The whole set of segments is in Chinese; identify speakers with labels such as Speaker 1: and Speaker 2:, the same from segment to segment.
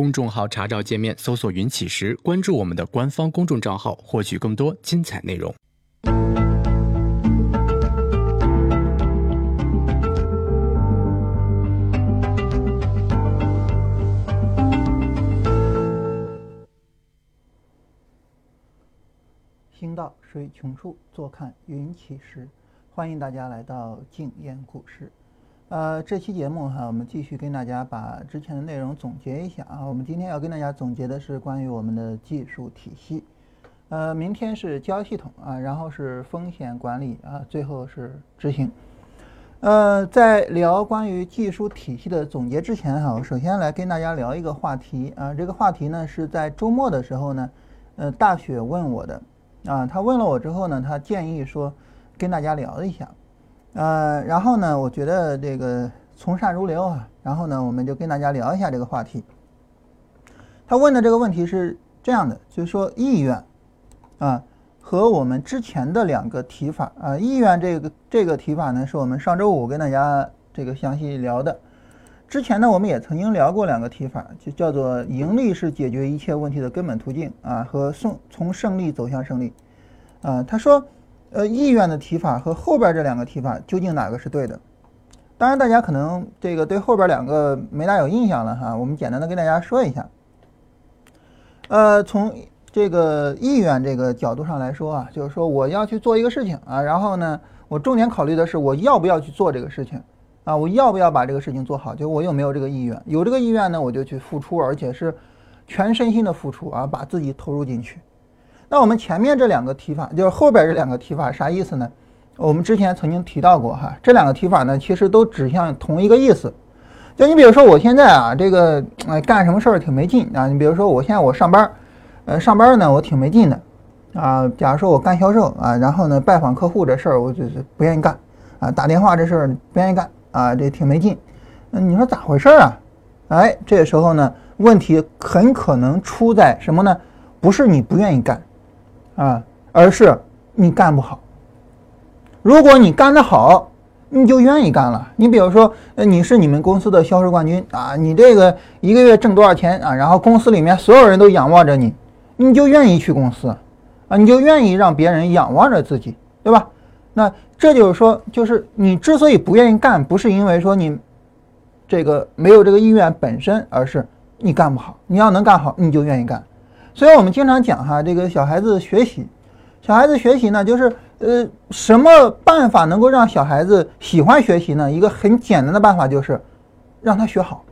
Speaker 1: 公众号查找界面搜索“云起时”，关注我们的官方公众账号，获取更多精彩内容。
Speaker 2: 行到水穷处，坐看云起时。欢迎大家来到静言故事。呃，这期节目哈，我们继续跟大家把之前的内容总结一下啊。我们今天要跟大家总结的是关于我们的技术体系。呃，明天是交易系统啊，然后是风险管理啊，最后是执行。呃，在聊关于技术体系的总结之前哈，我首先来跟大家聊一个话题啊。这个话题呢是在周末的时候呢，呃，大雪问我的。啊，他问了我之后呢，他建议说跟大家聊一下，呃，然后呢，我觉得这个从善如流啊，然后呢，我们就跟大家聊一下这个话题。他问的这个问题是这样的，就是说意愿啊和我们之前的两个提法啊，意愿这个这个提法呢，是我们上周五跟大家这个详细聊的。之前呢，我们也曾经聊过两个提法，就叫做盈利是解决一切问题的根本途径啊，和从从胜利走向胜利啊。他说，呃，意愿的提法和后边这两个提法究竟哪个是对的？当然，大家可能这个对后边两个没大有印象了哈。我们简单的跟大家说一下。呃，从这个意愿这个角度上来说啊，就是说我要去做一个事情啊，然后呢，我重点考虑的是我要不要去做这个事情。啊，我要不要把这个事情做好？就我有没有这个意愿？有这个意愿呢，我就去付出，而且是全身心的付出啊，把自己投入进去。那我们前面这两个提法，就是后边这两个提法啥意思呢？我们之前曾经提到过哈，这两个提法呢，其实都指向同一个意思。就你比如说，我现在啊，这个呃干什么事儿挺没劲啊。你比如说，我现在我上班，呃上班呢我挺没劲的啊。假如说我干销售啊，然后呢拜访客户这事儿我就是不愿意干啊，打电话这事儿不愿意干。啊，这挺没劲，那你说咋回事啊？哎，这个时候呢，问题很可能出在什么呢？不是你不愿意干，啊，而是你干不好。如果你干得好，你就愿意干了。你比如说，你是你们公司的销售冠军啊，你这个一个月挣多少钱啊？然后公司里面所有人都仰望着你，你就愿意去公司，啊，你就愿意让别人仰望着自己，对吧？那这就是说，就是你之所以不愿意干，不是因为说你这个没有这个意愿本身，而是你干不好。你要能干好，你就愿意干。所以我们经常讲哈，这个小孩子学习，小孩子学习呢，就是呃，什么办法能够让小孩子喜欢学习呢？一个很简单的办法就是让他学好。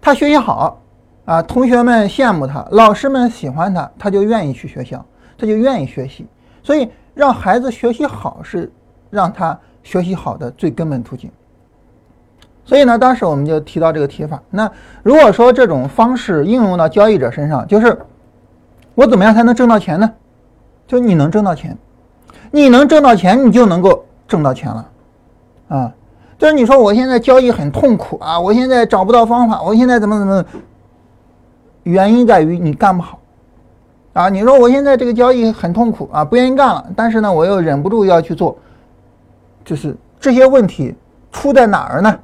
Speaker 2: 他学习好啊，同学们羡慕他，老师们喜欢他，他就愿意去学校，他就愿意学习。所以。让孩子学习好是让他学习好的最根本途径。所以呢，当时我们就提到这个提法。那如果说这种方式应用到交易者身上，就是我怎么样才能挣到钱呢？就你能挣到钱，你能挣到钱，你就能够挣到钱了啊。就是你说我现在交易很痛苦啊，我现在找不到方法，我现在怎么怎么，原因在于你干不好。啊，你说我现在这个交易很痛苦啊，不愿意干了，但是呢，我又忍不住要去做，就是这些问题出在哪儿呢？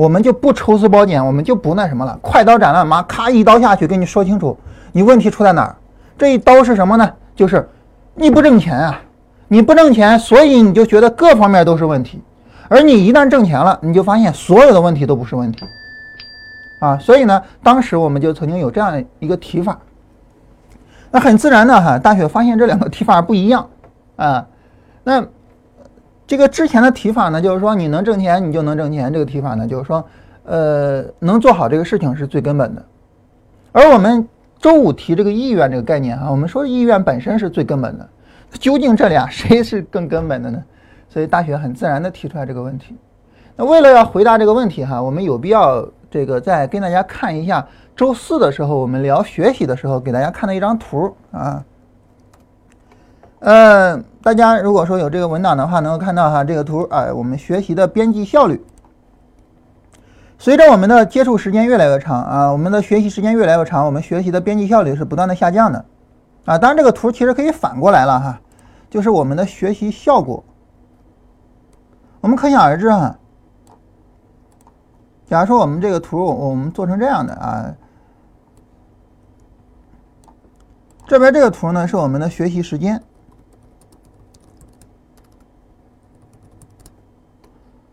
Speaker 2: 我们就不抽丝剥茧，我们就不那什么了，快刀斩乱麻，咔一刀下去，跟你说清楚，你问题出在哪儿？这一刀是什么呢？就是你不挣钱啊，你不挣钱，所以你就觉得各方面都是问题，而你一旦挣钱了，你就发现所有的问题都不是问题，啊，所以呢，当时我们就曾经有这样的一个提法。那很自然的哈，大雪发现这两个提法不一样啊。那这个之前的提法呢，就是说你能挣钱，你就能挣钱。这个提法呢，就是说，呃，能做好这个事情是最根本的。而我们周五提这个意愿这个概念哈，我们说意愿本身是最根本的。究竟这俩谁是更根本的呢？所以大雪很自然的提出来这个问题。那为了要回答这个问题哈，我们有必要这个再跟大家看一下。周四的时候，我们聊学习的时候，给大家看的一张图啊。呃，大家如果说有这个文档的话，能够看到哈这个图啊，我们学习的编辑效率，随着我们的接触时间越来越长啊，我们的学习时间越来越长，我们学习的编辑效率是不断的下降的啊。当然，这个图其实可以反过来了哈，就是我们的学习效果，我们可想而知啊。假如说我们这个图我们做成这样的啊，这边这个图呢是我们的学习时间。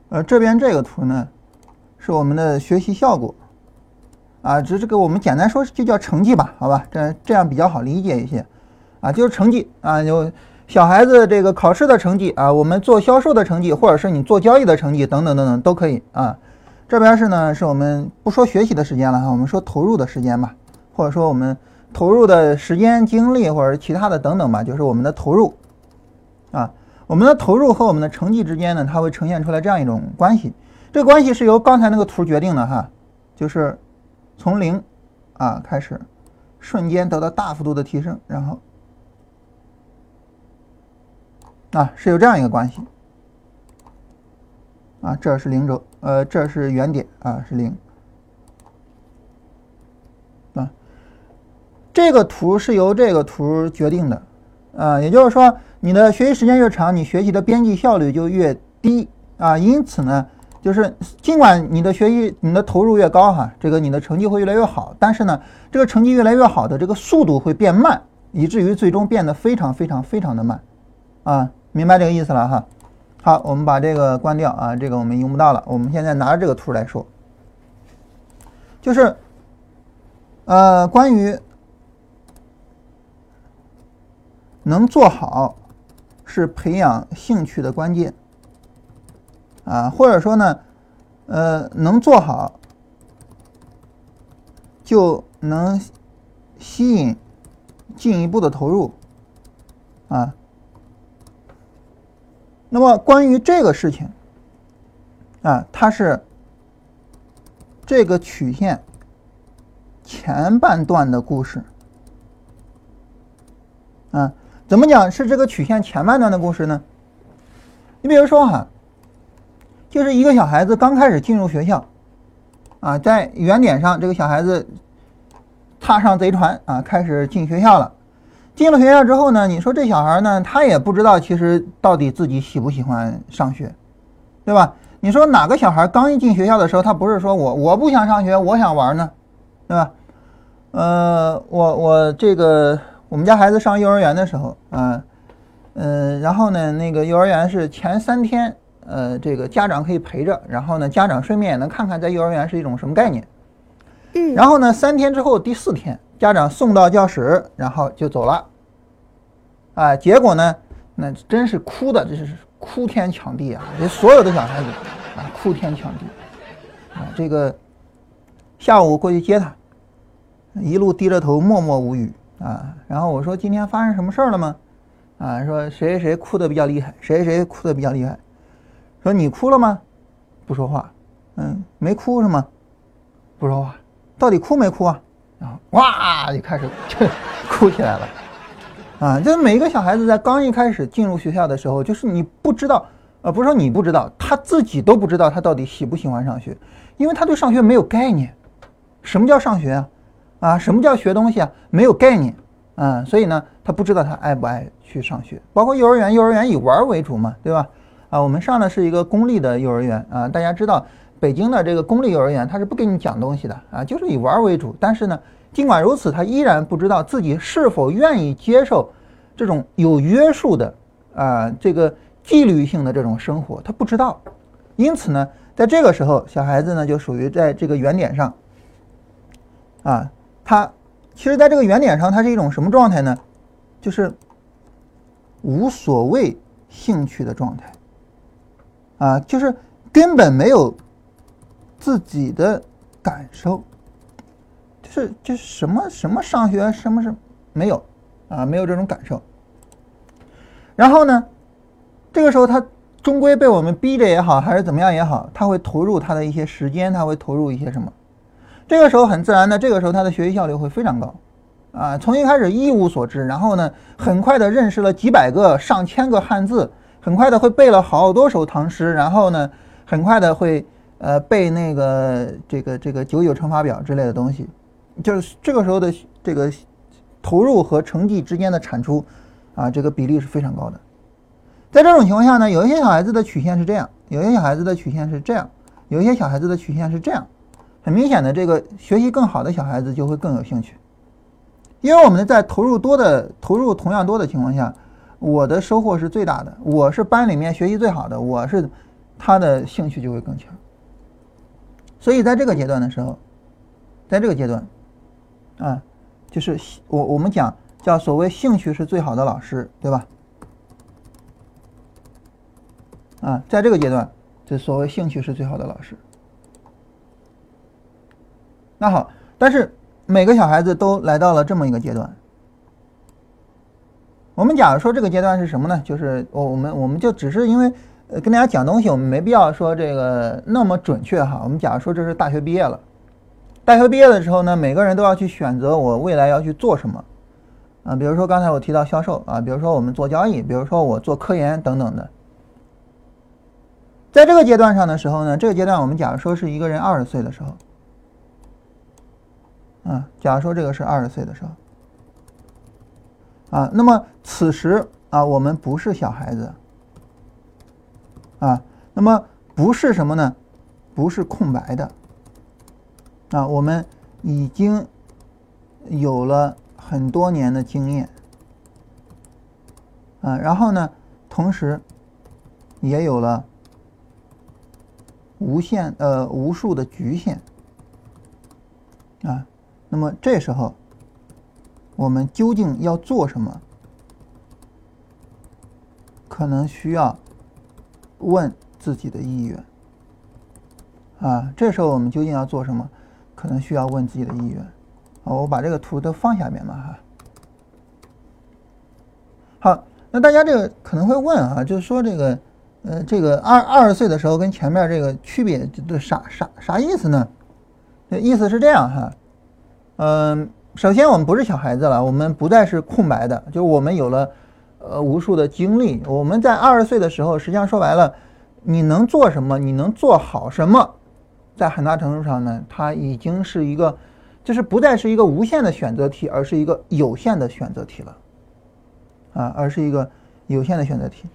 Speaker 2: 呃，这边这个图呢是我们的学习效果，啊，这这个我们简单说就叫成绩吧，好吧，这这样比较好理解一些，啊，就是成绩啊，有小孩子这个考试的成绩啊，我们做销售的成绩，或者是你做交易的成绩等等等等都可以啊。这边是呢，是我们不说学习的时间了哈，我们说投入的时间吧，或者说我们投入的时间、精力，或者其他的等等吧，就是我们的投入啊。我们的投入和我们的成绩之间呢，它会呈现出来这样一种关系。这个关系是由刚才那个图决定的哈，就是从零啊开始，瞬间得到大幅度的提升，然后啊是有这样一个关系啊，这是零轴，呃，这是原点啊，是零啊。这个图是由这个图决定的啊，也就是说。你的学习时间越长，你学习的边际效率就越低啊。因此呢，就是尽管你的学习、你的投入越高哈，这个你的成绩会越来越好，但是呢，这个成绩越来越好的这个速度会变慢，以至于最终变得非常非常非常的慢啊。明白这个意思了哈？好，我们把这个关掉啊，这个我们用不到了。我们现在拿着这个图来说，就是呃，关于能做好。是培养兴趣的关键，啊，或者说呢，呃，能做好，就能吸引进一步的投入，啊。那么关于这个事情，啊，它是这个曲线前半段的故事，怎么讲是这个曲线前半段的故事呢？你比如说哈，就是一个小孩子刚开始进入学校，啊，在原点上，这个小孩子踏上贼船啊，开始进学校了。进了学校之后呢，你说这小孩呢，他也不知道其实到底自己喜不喜欢上学，对吧？你说哪个小孩刚一进学校的时候，他不是说我我不想上学，我想玩呢，对吧？呃，我我这个。我们家孩子上幼儿园的时候，啊，嗯，然后呢，那个幼儿园是前三天，呃，这个家长可以陪着，然后呢，家长顺便也能看看在幼儿园是一种什么概念。
Speaker 3: 嗯。
Speaker 2: 然后呢，三天之后，第四天，家长送到教室，然后就走了。啊，结果呢，那真是哭的，这是哭天抢地啊！这所有的小孩子啊，哭天抢地。啊，这个下午过去接他，一路低着头，默默无语。啊，然后我说今天发生什么事儿了吗？啊，说谁谁谁哭的比较厉害，谁谁哭的比较厉害。说你哭了吗？不说话。嗯，没哭是吗？不说话。到底哭没哭啊？然后哇就开始 就哭起来了。啊，就是每一个小孩子在刚一开始进入学校的时候，就是你不知道，呃，不是说你不知道，他自己都不知道他到底喜不喜欢上学，因为他对上学没有概念。什么叫上学啊？啊，什么叫学东西啊？没有概念，啊，所以呢，他不知道他爱不爱去上学。包括幼儿园，幼儿园以玩为主嘛，对吧？啊，我们上的是一个公立的幼儿园啊，大家知道，北京的这个公立幼儿园，他是不给你讲东西的啊，就是以玩为主。但是呢，尽管如此，他依然不知道自己是否愿意接受这种有约束的啊，这个纪律性的这种生活，他不知道。因此呢，在这个时候，小孩子呢就属于在这个原点上，啊。他其实在这个原点上，它是一种什么状态呢？就是无所谓兴趣的状态，啊，就是根本没有自己的感受，就是就是什么什么上学，什么什么没有啊，没有这种感受。然后呢，这个时候他终归被我们逼着也好，还是怎么样也好，他会投入他的一些时间，他会投入一些什么。这个时候很自然的，这个时候他的学习效率会非常高，啊，从一开始一无所知，然后呢，很快的认识了几百个、上千个汉字，很快的会背了好多首唐诗，然后呢，很快的会呃背那个这个这个九九乘法表之类的东西，就是这个时候的这个投入和成绩之间的产出，啊，这个比例是非常高的。在这种情况下呢，有一些小孩子的曲线是这样，有一些小孩子的曲线是这样，有一些小孩子的曲线是这样。很明显的，这个学习更好的小孩子就会更有兴趣，因为我们在投入多的投入同样多的情况下，我的收获是最大的，我是班里面学习最好的，我是他的兴趣就会更强。所以在这个阶段的时候，在这个阶段，啊，就是我我们讲叫所谓兴趣是最好的老师，对吧？啊，在这个阶段，就所谓兴趣是最好的老师。那好，但是每个小孩子都来到了这么一个阶段。我们假如说这个阶段是什么呢？就是我我们我们就只是因为呃跟大家讲东西，我们没必要说这个那么准确哈。我们假如说这是大学毕业了，大学毕业的时候呢，每个人都要去选择我未来要去做什么啊。比如说刚才我提到销售啊，比如说我们做交易，比如说我做科研等等的。在这个阶段上的时候呢，这个阶段我们假如说是一个人二十岁的时候。啊，假如说这个是二十岁的时候，啊，那么此时啊，我们不是小孩子，啊，那么不是什么呢？不是空白的，啊，我们已经有了很多年的经验，啊，然后呢，同时也有了无限呃无数的局限，啊。那么这时候，我们究竟要做什么？可能需要问自己的意愿。啊，这时候我们究竟要做什么？可能需要问自己的意愿。啊，我把这个图都放下面嘛，哈。好，那大家这个可能会问啊，就是说这个，呃，这个二二十岁的时候跟前面这个区别，这啥啥啥意思呢？意思是这样哈。嗯，首先我们不是小孩子了，我们不再是空白的，就我们有了呃无数的经历。我们在二十岁的时候，实际上说白了，你能做什么，你能做好什么，在很大程度上呢，它已经是一个，就是不再是一个无限的选择题，而是一个有限的选择题了，啊，而是一个有限的选择题。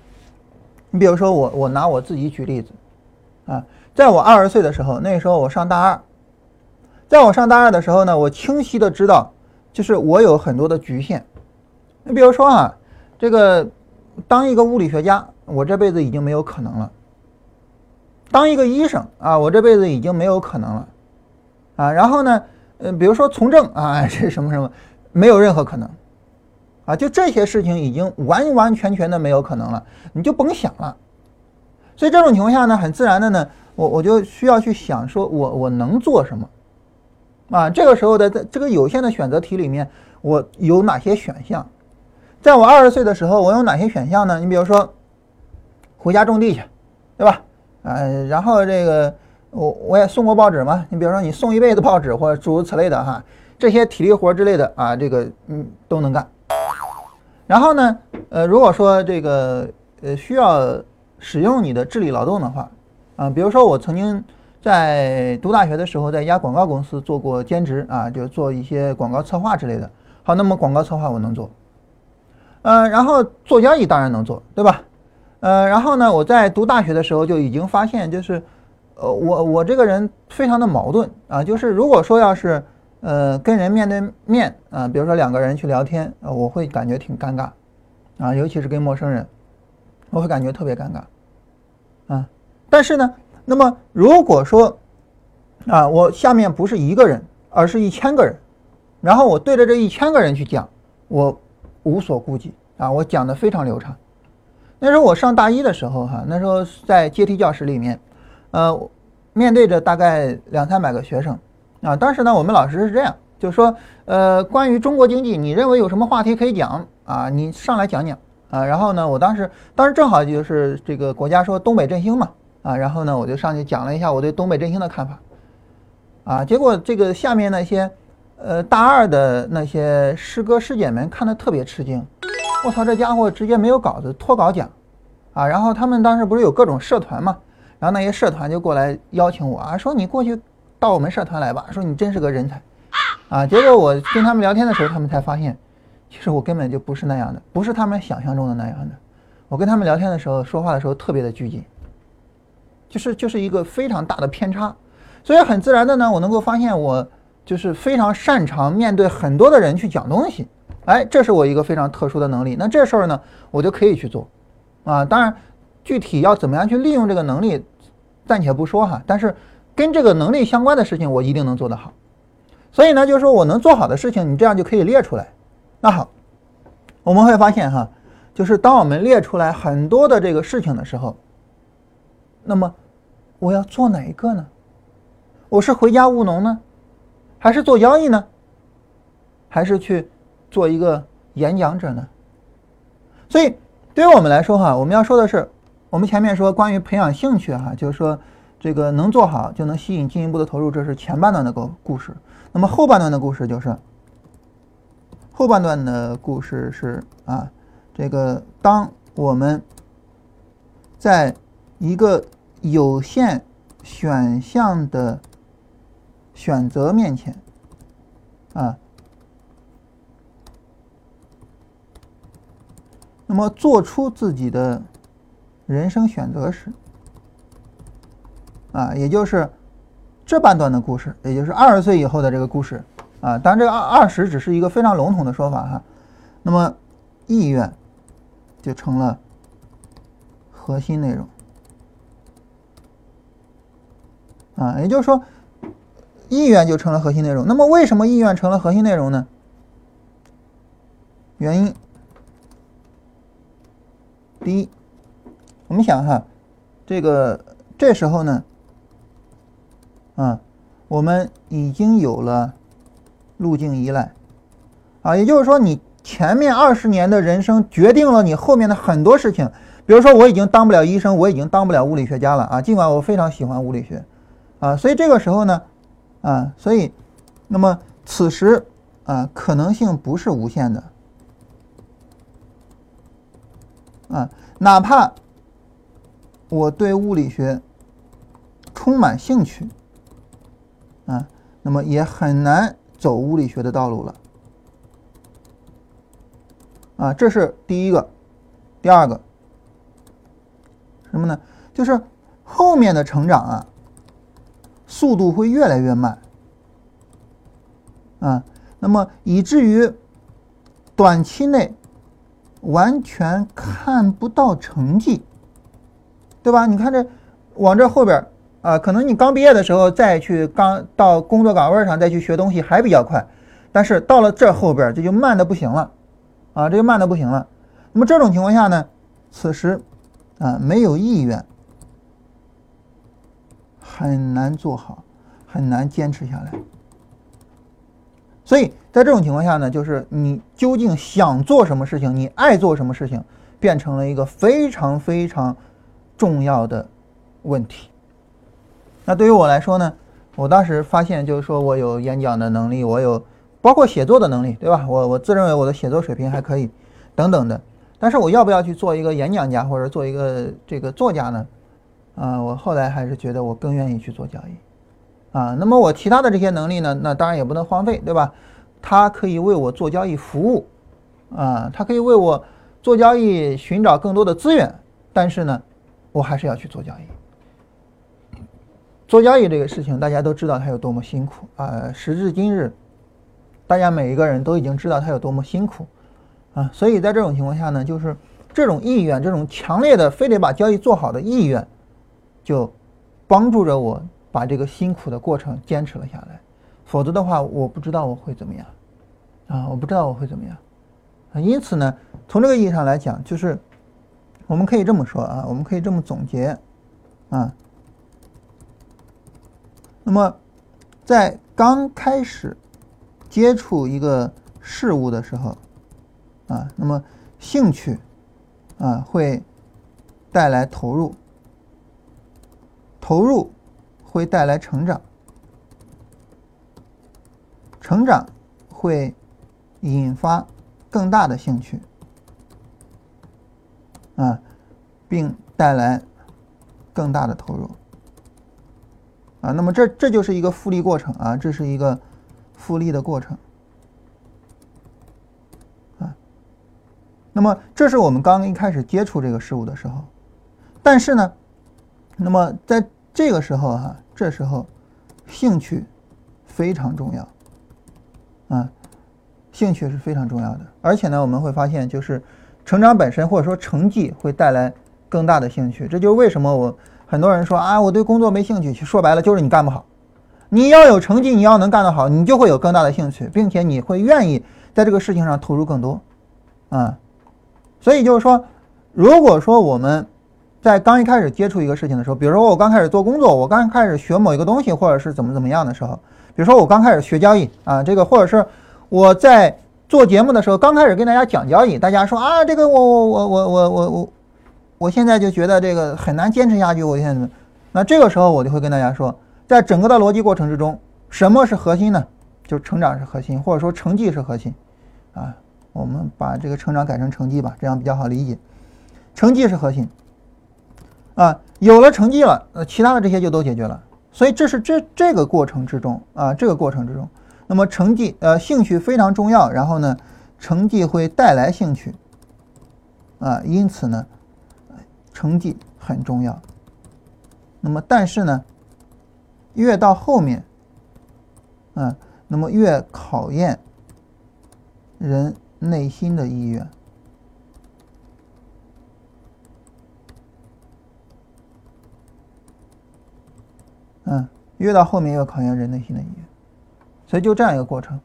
Speaker 2: 你比如说我，我拿我自己举例子，啊，在我二十岁的时候，那时候我上大二。在我上大二的时候呢，我清晰的知道，就是我有很多的局限。你比如说啊，这个当一个物理学家，我这辈子已经没有可能了；当一个医生啊，我这辈子已经没有可能了。啊，然后呢，呃，比如说从政啊，这什么什么，没有任何可能。啊，就这些事情已经完完全全的没有可能了，你就甭想了。所以这种情况下呢，很自然的呢，我我就需要去想，说我我能做什么。啊，这个时候的在这个有限的选择题里面，我有哪些选项？在我二十岁的时候，我有哪些选项呢？你比如说，回家种地去，对吧？呃，然后这个我我也送过报纸嘛。你比如说，你送一辈子报纸或者诸如此类的哈，这些体力活之类的啊，这个嗯都能干。然后呢，呃，如果说这个呃需要使用你的智力劳动的话，啊，比如说我曾经。在读大学的时候，在一家广告公司做过兼职啊，就做一些广告策划之类的。好，那么广告策划我能做，呃，然后做交易当然能做，对吧？呃，然后呢，我在读大学的时候就已经发现，就是呃，我我这个人非常的矛盾啊，就是如果说要是呃跟人面对面啊，比如说两个人去聊天，呃，我会感觉挺尴尬啊，尤其是跟陌生人，我会感觉特别尴尬啊。但是呢。那么，如果说，啊，我下面不是一个人，而是一千个人，然后我对着这一千个人去讲，我无所顾忌啊，我讲的非常流畅。那时候我上大一的时候，哈，那时候在阶梯教室里面，呃，面对着大概两三百个学生，啊，当时呢，我们老师是这样，就说，呃，关于中国经济，你认为有什么话题可以讲啊？你上来讲讲啊。然后呢，我当时，当时正好就是这个国家说东北振兴嘛。啊，然后呢，我就上去讲了一下我对东北振兴的看法，啊，结果这个下面那些，呃，大二的那些师哥师姐们看的特别吃惊，我操，这家伙直接没有稿子脱稿讲，啊，然后他们当时不是有各种社团嘛，然后那些社团就过来邀请我啊，说你过去到我们社团来吧，说你真是个人才，啊，结果我跟他们聊天的时候，他们才发现，其实我根本就不是那样的，不是他们想象中的那样的，我跟他们聊天的时候，说话的时候特别的拘谨。就是就是一个非常大的偏差，所以很自然的呢，我能够发现我就是非常擅长面对很多的人去讲东西，哎，这是我一个非常特殊的能力。那这事儿呢，我就可以去做，啊，当然具体要怎么样去利用这个能力，暂且不说哈。但是跟这个能力相关的事情，我一定能做得好。所以呢，就是说我能做好的事情，你这样就可以列出来。那好，我们会发现哈，就是当我们列出来很多的这个事情的时候，那么我要做哪一个呢？我是回家务农呢，还是做交易呢？还是去做一个演讲者呢？所以对于我们来说哈，我们要说的是，我们前面说关于培养兴趣哈，就是说这个能做好就能吸引进一步的投入，这是前半段的个故事。那么后半段的故事就是，后半段的故事是啊，这个当我们在一个有限选项的选择面前啊，那么做出自己的人生选择时啊，也就是。这半段的故事，也就是二十岁以后的这个故事，啊，当然这个二二十只是一个非常笼统的说法哈。那么，意愿就成了核心内容，啊，也就是说，意愿就成了核心内容。那么，为什么意愿成了核心内容呢？原因，第一，我们想哈，这个这时候呢。啊，我们已经有了路径依赖，啊，也就是说，你前面二十年的人生决定了你后面的很多事情。比如说，我已经当不了医生，我已经当不了物理学家了啊，尽管我非常喜欢物理学，啊，所以这个时候呢，啊，所以，那么此时啊，可能性不是无限的，啊，哪怕我对物理学充满兴趣。啊，那么也很难走物理学的道路了。啊，这是第一个，第二个什么呢？就是后面的成长啊，速度会越来越慢。啊，那么以至于短期内完全看不到成绩，对吧？你看这往这后边。啊，可能你刚毕业的时候再去刚到工作岗位上再去学东西还比较快，但是到了这后边这就慢的不行了，啊，这就慢的不行了。那么这种情况下呢，此时啊没有意愿，很难做好，很难坚持下来。所以在这种情况下呢，就是你究竟想做什么事情，你爱做什么事情，变成了一个非常非常重要的问题。那对于我来说呢，我当时发现就是说我有演讲的能力，我有包括写作的能力，对吧？我我自认为我的写作水平还可以，等等的。但是我要不要去做一个演讲家或者做一个这个作家呢？啊，我后来还是觉得我更愿意去做交易。啊，那么我其他的这些能力呢，那当然也不能荒废，对吧？它可以为我做交易服务，啊，它可以为我做交易寻找更多的资源。但是呢，我还是要去做交易。做交易这个事情，大家都知道它有多么辛苦啊！时至今日，大家每一个人都已经知道它有多么辛苦啊！所以在这种情况下呢，就是这种意愿，这种强烈的非得把交易做好的意愿，就帮助着我把这个辛苦的过程坚持了下来。否则的话，我不知道我会怎么样啊！我不知道我会怎么样啊！因此呢，从这个意义上来讲，就是我们可以这么说啊，我们可以这么总结啊。那么，在刚开始接触一个事物的时候，啊，那么兴趣啊会带来投入，投入会带来成长，成长会引发更大的兴趣，啊，并带来更大的投入。啊，那么这这就是一个复利过程啊，这是一个复利的过程啊。那么这是我们刚一开始接触这个事物的时候，但是呢，那么在这个时候哈，这时候兴趣非常重要啊，兴趣是非常重要的。而且呢，我们会发现，就是成长本身或者说成绩会带来更大的兴趣。这就是为什么我很多人说啊，我对工作没兴趣。说白了就是你干不好。你要有成绩，你要能干得好，你就会有更大的兴趣，并且你会愿意在这个事情上投入更多，啊。所以就是说，如果说我们在刚一开始接触一个事情的时候，比如说我刚开始做工作，我刚开始学某一个东西，或者是怎么怎么样的时候，比如说我刚开始学交易啊，这个或者是我在做节目的时候，刚开始跟大家讲交易，大家说啊，这个我我我我我我我，我现在就觉得这个很难坚持下去，我现在，那这个时候我就会跟大家说，在整个的逻辑过程之中，什么是核心呢？就是成长是核心，或者说成绩是核心，啊。我们把这个成长改成成绩吧，这样比较好理解。成绩是核心啊，有了成绩了，呃，其他的这些就都解决了。所以这是这这个过程之中啊，这个过程之中，那么成绩呃兴趣非常重要。然后呢，成绩会带来兴趣啊，因此呢，成绩很重要。那么但是呢，越到后面，嗯，那么越考验人。内心的意愿，嗯，越到后面越考验人内心的意愿，所以就这样一个过程。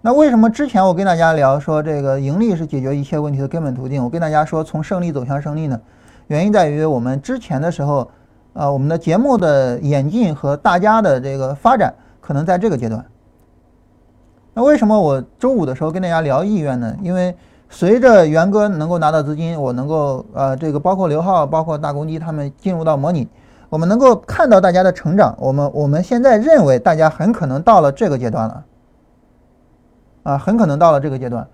Speaker 2: 那为什么之前我跟大家聊说这个盈利是解决一切问题的根本途径？我跟大家说从胜利走向胜利呢？原因在于我们之前的时候，呃，我们的节目的演进和大家的这个发展可能在这个阶段。那为什么我周五的时候跟大家聊意愿呢？因为随着元哥能够拿到资金，我能够呃，这个包括刘浩、包括大公鸡他们进入到模拟，我们能够看到大家的成长。我们我们现在认为大家很可能到了这个阶段了，啊，很可能到了这个阶段，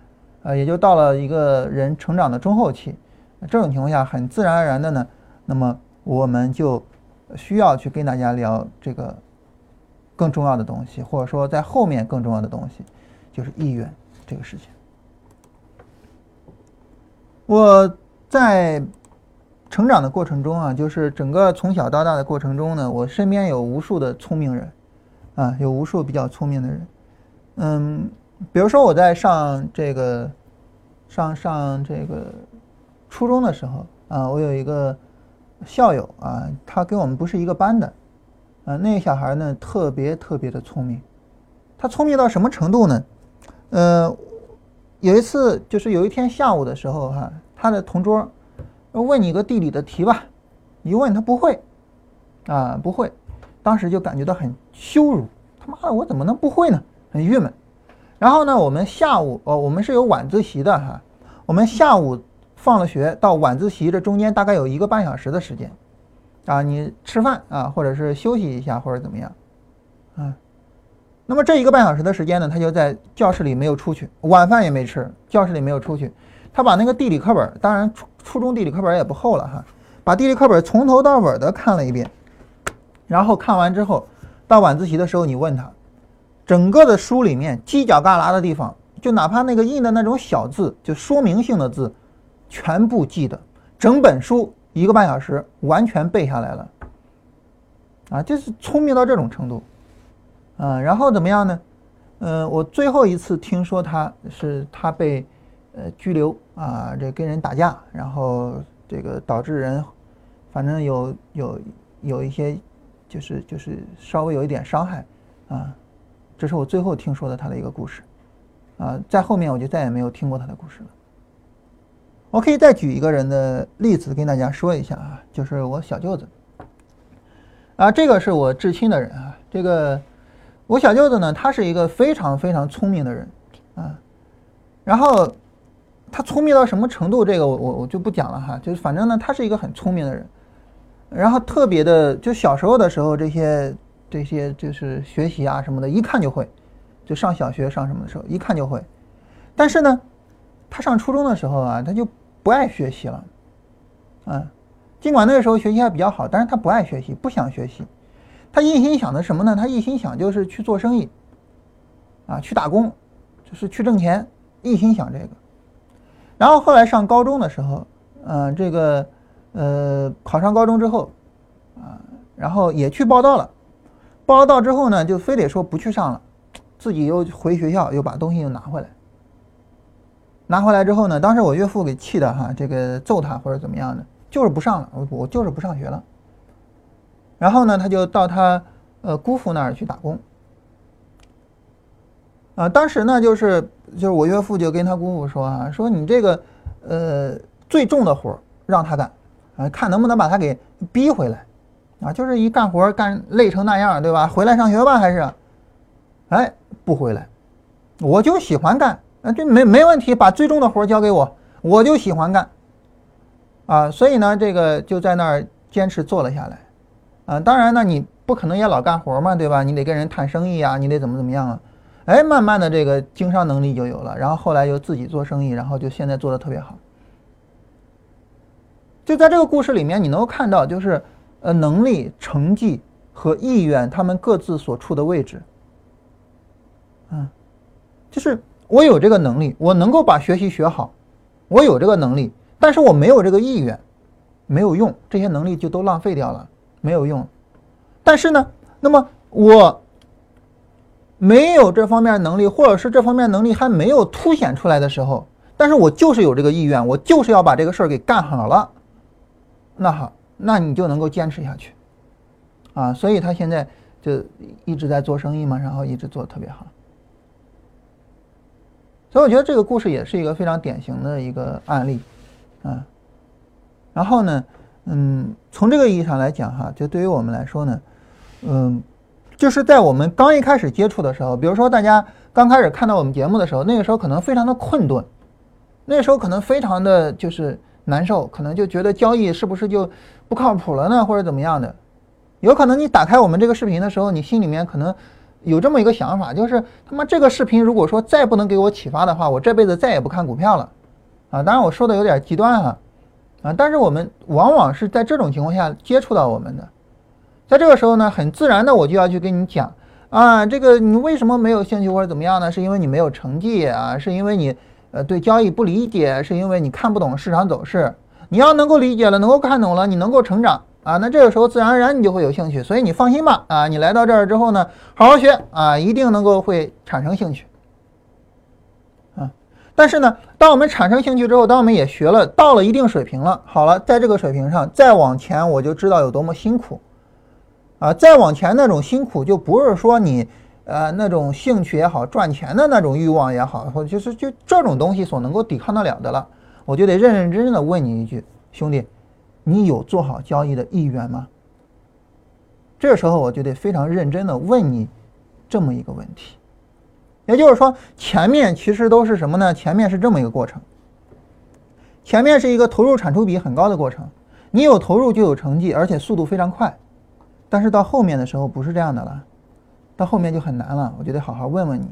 Speaker 2: 啊，也就到了一个人成长的中后期。这种情况下，很自然而然的呢，那么我们就需要去跟大家聊这个。更重要的东西，或者说在后面更重要的东西，就是意愿这个事情。我在成长的过程中啊，就是整个从小到大的过程中呢，我身边有无数的聪明人，啊，有无数比较聪明的人。嗯，比如说我在上这个上上这个初中的时候啊，我有一个校友啊，他跟我们不是一个班的。啊，那个小孩呢，特别特别的聪明，他聪明到什么程度呢？呃，有一次就是有一天下午的时候哈，他的同桌问你个地理的题吧，一问他不会，啊不会，当时就感觉到很羞辱，他妈的我怎么能不会呢？很郁闷。然后呢，我们下午哦，我们是有晚自习的哈，我们下午放了学到晚自习这中间大概有一个半小时的时间。啊，你吃饭啊，或者是休息一下，或者怎么样，啊，那么这一个半小时的时间呢，他就在教室里没有出去，晚饭也没吃，教室里没有出去，他把那个地理课本，当然初初中地理课本也不厚了哈，把地理课本从头到尾的看了一遍，然后看完之后，到晚自习的时候，你问他，整个的书里面犄角旮旯的地方，就哪怕那个印的那种小字，就说明性的字，全部记得，整本书。一个半小时完全背下来了，啊，就是聪明到这种程度，啊，然后怎么样呢？嗯，我最后一次听说他是他被呃拘留啊，这跟人打架，然后这个导致人，反正有有有一些就是就是稍微有一点伤害，啊，这是我最后听说的他的一个故事，啊，在后面我就再也没有听过他的故事了。我可以再举一个人的例子跟大家说一下啊，就是我小舅子，啊，这个是我至亲的人啊，这个我小舅子呢，他是一个非常非常聪明的人啊，然后他聪明到什么程度，这个我我我就不讲了哈，就是反正呢，他是一个很聪明的人，然后特别的，就小时候的时候这些这些就是学习啊什么的，一看就会，就上小学上什么的时候一看就会，但是呢，他上初中的时候啊，他就不爱学习了，啊，尽管那个时候学习还比较好，但是他不爱学习，不想学习，他一心想的什么呢？他一心想就是去做生意，啊，去打工，就是去挣钱，一心想这个。然后后来上高中的时候，嗯，这个，呃，考上高中之后，啊，然后也去报到了，报了到之后呢，就非得说不去上了，自己又回学校又把东西又拿回来。拿回来之后呢，当时我岳父给气的哈，这个揍他或者怎么样的，就是不上了，我我就是不上学了。然后呢，他就到他呃姑父那儿去打工。啊，当时呢，就是就是我岳父就跟他姑父说啊，说你这个呃最重的活让他干，啊，看能不能把他给逼回来，啊，就是一干活干累成那样，对吧？回来上学吧，还是？哎，不回来，我就喜欢干，啊，这没没问题，把最重的活交给我，我就喜欢干，啊，所以呢，这个就在那儿坚持做了下来，啊，当然呢，你不可能也老干活嘛，对吧？你得跟人谈生意啊，你得怎么怎么样啊？哎，慢慢的这个经商能力就有了，然后后来又自己做生意，然后就现在做的特别好。就在这个故事里面，你能够看到，就是呃，能力、成绩和意愿他们各自所处的位置。嗯，就是我有这个能力，我能够把学习学好，我有这个能力，但是我没有这个意愿，没有用，这些能力就都浪费掉了，没有用。但是呢，那么我。没有这方面能力，或者是这方面能力还没有凸显出来的时候，但是我就是有这个意愿，我就是要把这个事儿给干好了。那好，那你就能够坚持下去，啊，所以他现在就一直在做生意嘛，然后一直做的特别好。所以我觉得这个故事也是一个非常典型的一个案例，啊，然后呢，嗯，从这个意义上来讲哈，就对于我们来说呢，嗯。就是在我们刚一开始接触的时候，比如说大家刚开始看到我们节目的时候，那个时候可能非常的困顿，那时候可能非常的就是难受，可能就觉得交易是不是就不靠谱了呢，或者怎么样的？有可能你打开我们这个视频的时候，你心里面可能有这么一个想法，就是他妈这个视频如果说再不能给我启发的话，我这辈子再也不看股票了啊！当然我说的有点极端哈，啊，但是我们往往是在这种情况下接触到我们的。在这个时候呢，很自然的我就要去跟你讲啊，这个你为什么没有兴趣或者怎么样呢？是因为你没有成绩啊，是因为你呃对交易不理解，是因为你看不懂市场走势。你要能够理解了，能够看懂了，你能够成长啊，那这个时候自然而然你就会有兴趣。所以你放心吧啊，你来到这儿之后呢，好好学啊，一定能够会产生兴趣啊。但是呢，当我们产生兴趣之后，当我们也学了到了一定水平了，好了，在这个水平上再往前，我就知道有多么辛苦。啊，再往前那种辛苦，就不是说你，呃，那种兴趣也好，赚钱的那种欲望也好，或者就是就这种东西所能够抵抗得了的了。我就得认认真真的问你一句，兄弟，你有做好交易的意愿吗？这时候我就得非常认真的问你这么一个问题。也就是说，前面其实都是什么呢？前面是这么一个过程，前面是一个投入产出比很高的过程，你有投入就有成绩，而且速度非常快。但是到后面的时候不是这样的了，到后面就很难了，我就得好好问问你。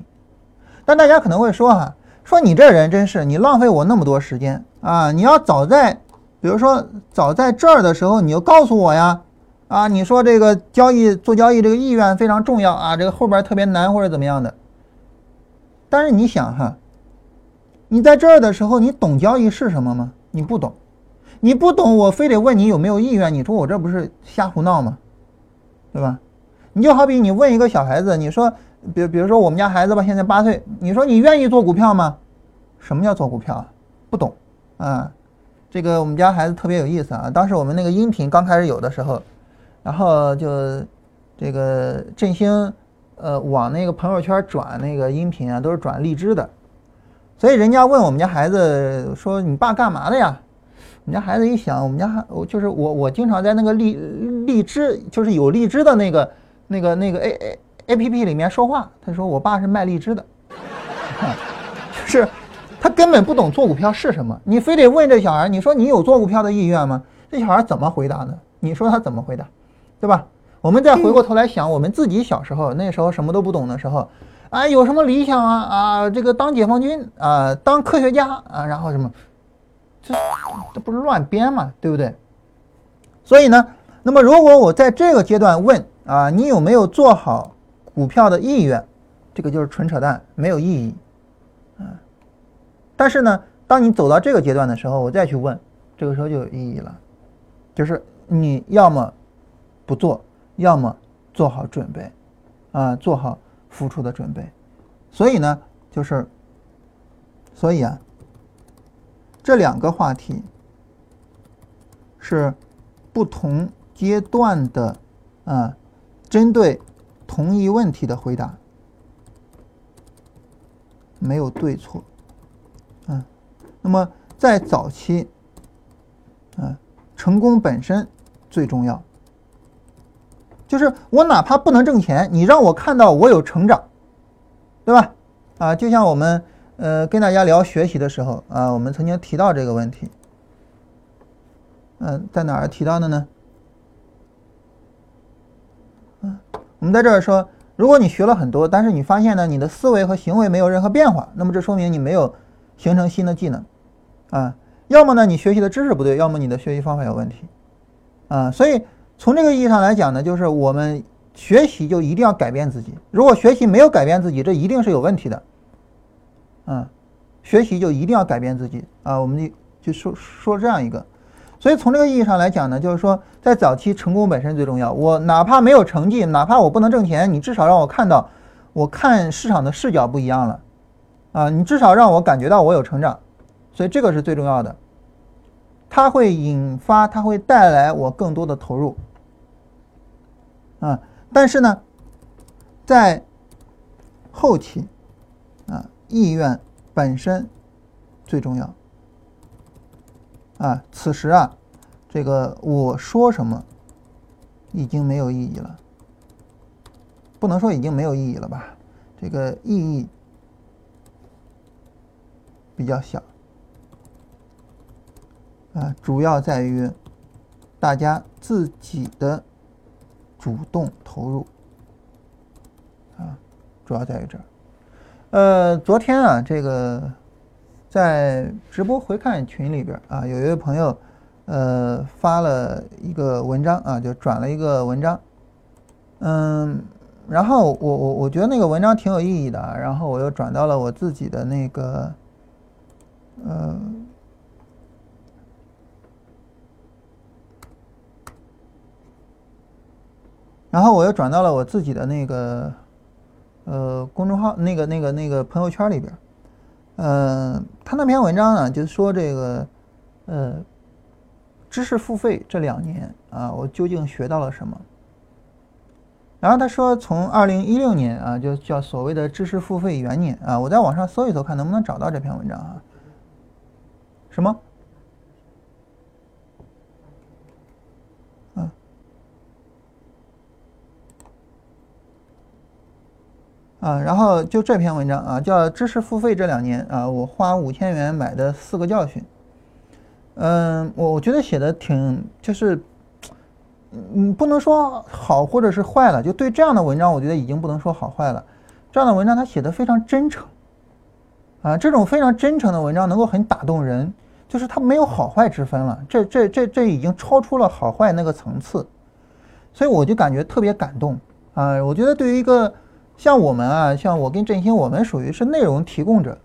Speaker 2: 但大家可能会说哈，说你这人真是你浪费我那么多时间啊！你要早在，比如说早在这儿的时候，你就告诉我呀，啊，你说这个交易做交易这个意愿非常重要啊，这个后边特别难或者怎么样的。但是你想哈，你在这儿的时候，你懂交易是什么吗？你不懂，你不懂，我非得问你有没有意愿，你说我这不是瞎胡闹吗？对吧？你就好比你问一个小孩子，你说，比比如说我们家孩子吧，现在八岁，你说你愿意做股票吗？什么叫做股票？不懂啊。这个我们家孩子特别有意思啊。当时我们那个音频刚开始有的时候，然后就这个振兴，呃，往那个朋友圈转那个音频啊，都是转荔枝的。所以人家问我们家孩子说：“你爸干嘛的呀？”我们家孩子一想，我们家我就是我，我经常在那个荔荔枝，就是有荔枝的那个那个那个 A A A P P 里面说话。他说我爸是卖荔枝的，就是他根本不懂做股票是什么。你非得问这小孩，你说你有做股票的意愿吗？这小孩怎么回答呢？你说他怎么回答，对吧？我们再回过头来想，我们自己小时候那时候什么都不懂的时候，啊，有什么理想啊啊，这个当解放军啊，当科学家啊，然后什么？这这不是乱编嘛，对不对？所以呢，那么如果我在这个阶段问啊，你有没有做好股票的意愿？这个就是纯扯淡，没有意义啊。但是呢，当你走到这个阶段的时候，我再去问，这个时候就有意义了，就是你要么不做，要么做好准备啊，做好付出的准备。所以呢，就是，所以啊，这两个话题是不同阶段的啊，针对同一问题的回答，没有对错，嗯，那么在早期，嗯，成功本身最重要。就是我哪怕不能挣钱，你让我看到我有成长，对吧？啊，就像我们呃跟大家聊学习的时候啊，我们曾经提到这个问题。嗯，在哪儿提到的呢？嗯，我们在这儿说，如果你学了很多，但是你发现呢，你的思维和行为没有任何变化，那么这说明你没有形成新的技能啊。要么呢，你学习的知识不对，要么你的学习方法有问题啊。所以。从这个意义上来讲呢，就是我们学习就一定要改变自己。如果学习没有改变自己，这一定是有问题的。嗯，学习就一定要改变自己啊！我们就就说说这样一个。所以从这个意义上来讲呢，就是说在早期成功本身最重要。我哪怕没有成绩，哪怕我不能挣钱，你至少让我看到我看市场的视角不一样了啊！你至少让我感觉到我有成长，所以这个是最重要的。它会引发，它会带来我更多的投入。啊，但是呢，在后期，意愿本身最重要。啊，此时啊，这个我说什么已经没有意义了，不能说已经没有意义了吧？这个意义比较小。啊，主要在于大家自己的。主动投入，啊，主要在于这儿。呃，昨天啊，这个在直播回看群里边啊，有一位朋友呃发了一个文章啊，就转了一个文章，嗯，然后我我我觉得那个文章挺有意义的，然后我又转到了我自己的那个呃。然后我又转到了我自己的那个，呃，公众号那个那个那个朋友圈里边，呃，他那篇文章呢，就是说这个，呃，知识付费这两年啊，我究竟学到了什么？然后他说，从二零一六年啊，就叫所谓的知识付费元年啊，我在网上搜一搜，看能不能找到这篇文章啊？什么？啊，然后就这篇文章啊，叫知识付费这两年啊，我花五千元买的四个教训。嗯，我我觉得写的挺，就是，嗯，不能说好或者是坏了，就对这样的文章，我觉得已经不能说好坏了。这样的文章他写的非常真诚，啊，这种非常真诚的文章能够很打动人，就是他没有好坏之分了，这这这这已经超出了好坏那个层次，所以我就感觉特别感动啊，我觉得对于一个。像我们啊，像我跟振兴，我们属于是内容提供者，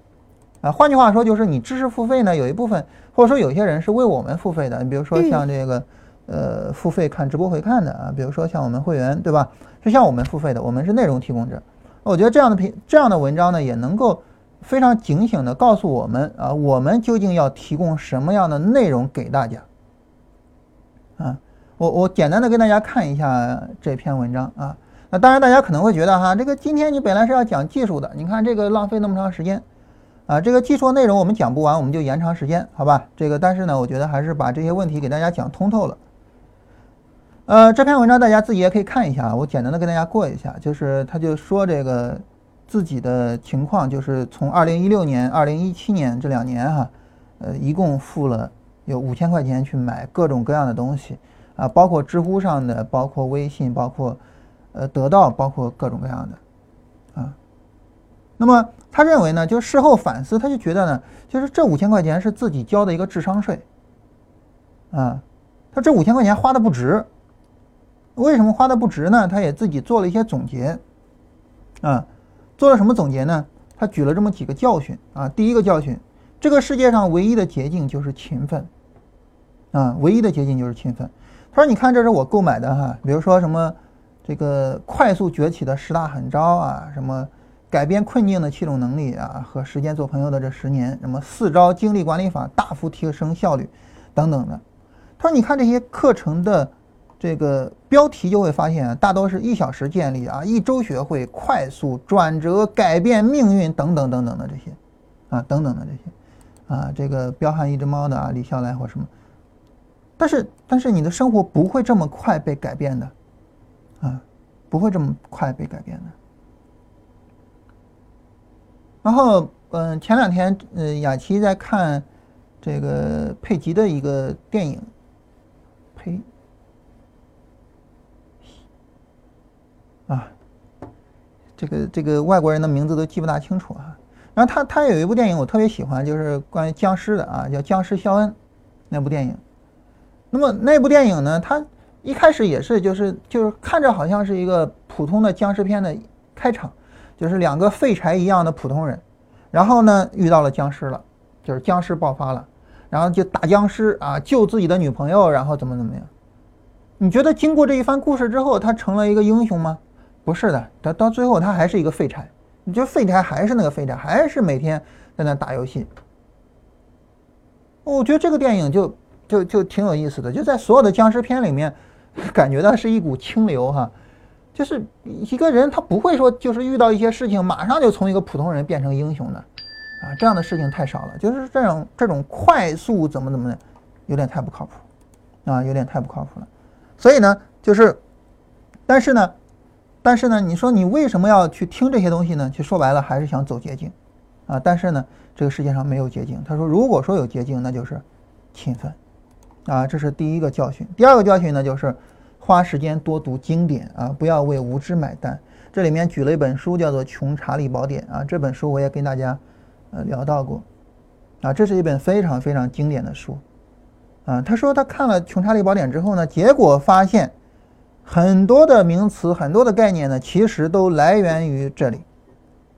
Speaker 2: 啊，换句话说就是你知识付费呢，有一部分或者说有些人是为我们付费的，你比如说像这个，呃，付费看直播回看的啊，比如说像我们会员，对吧？是向我们付费的，我们是内容提供者。我觉得这样的评这样的文章呢，也能够非常警醒的告诉我们啊，我们究竟要提供什么样的内容给大家。啊，我我简单的跟大家看一下这篇文章啊。那当然，大家可能会觉得哈，这个今天你本来是要讲技术的，你看这个浪费那么长时间，啊，这个技术内容我们讲不完，我们就延长时间，好吧？这个但是呢，我觉得还是把这些问题给大家讲通透了。呃，这篇文章大家自己也可以看一下，我简单的跟大家过一下，就是他就说这个自己的情况，就是从二零一六年、二零一七年这两年哈，呃，一共付了有五千块钱去买各种各样的东西，啊，包括知乎上的，包括微信，包括。呃，得到包括各种各样的，啊，那么他认为呢，就事后反思，他就觉得呢，就是这五千块钱是自己交的一个智商税，啊，他这五千块钱花的不值，为什么花的不值呢？他也自己做了一些总结，啊，做了什么总结呢？他举了这么几个教训啊，第一个教训，这个世界上唯一的捷径就是勤奋，啊，唯一的捷径就是勤奋。他说，你看，这是我购买的哈，比如说什么。这个快速崛起的十大狠招啊，什么改变困境的七种能力啊，和时间做朋友的这十年，什么四招精力管理法，大幅提升效率，等等的。他说，你看这些课程的这个标题，就会发现啊大多是一小时建立啊，一周学会，快速转折，改变命运，等等等等的这些，啊，等等的这些，啊，这个彪悍一只猫的啊，李笑来或什么。但是，但是你的生活不会这么快被改变的，不会这么快被改变的。然后，嗯，前两天，嗯，雅琪在看这个佩吉的一个电影，佩啊，这个这个外国人的名字都记不大清楚啊。然后他他有一部电影我特别喜欢，就是关于僵尸的啊，叫《僵尸肖恩》那部电影。那么那部电影呢，它一开始也是就是就是看着好像是一个普通的僵尸片的开场。就是两个废柴一样的普通人，然后呢遇到了僵尸了，就是僵尸爆发了，然后就打僵尸啊，救自己的女朋友，然后怎么怎么样？你觉得经过这一番故事之后，他成了一个英雄吗？不是的，他到最后他还是一个废柴。你觉得废柴还是那个废柴，还是每天在那打游戏？我觉得这个电影就就就挺有意思的，就在所有的僵尸片里面，感觉到是一股清流哈。就是一个人，他不会说就是遇到一些事情，马上就从一个普通人变成英雄的，啊，这样的事情太少了。就是这种这种快速怎么怎么的，有点太不靠谱，啊，有点太不靠谱了。所以呢，就是，但是呢，但是呢，你说你为什么要去听这些东西呢？其实说白了还是想走捷径，啊，但是呢，这个世界上没有捷径。他说，如果说有捷径，那就是勤奋，啊，这是第一个教训。第二个教训呢，就是。花时间多读经典啊，不要为无知买单。这里面举了一本书，叫做《穷查理宝典》啊。这本书我也跟大家呃聊到过啊。这是一本非常非常经典的书啊。他说他看了《穷查理宝典》之后呢，结果发现很多的名词、很多的概念呢，其实都来源于这里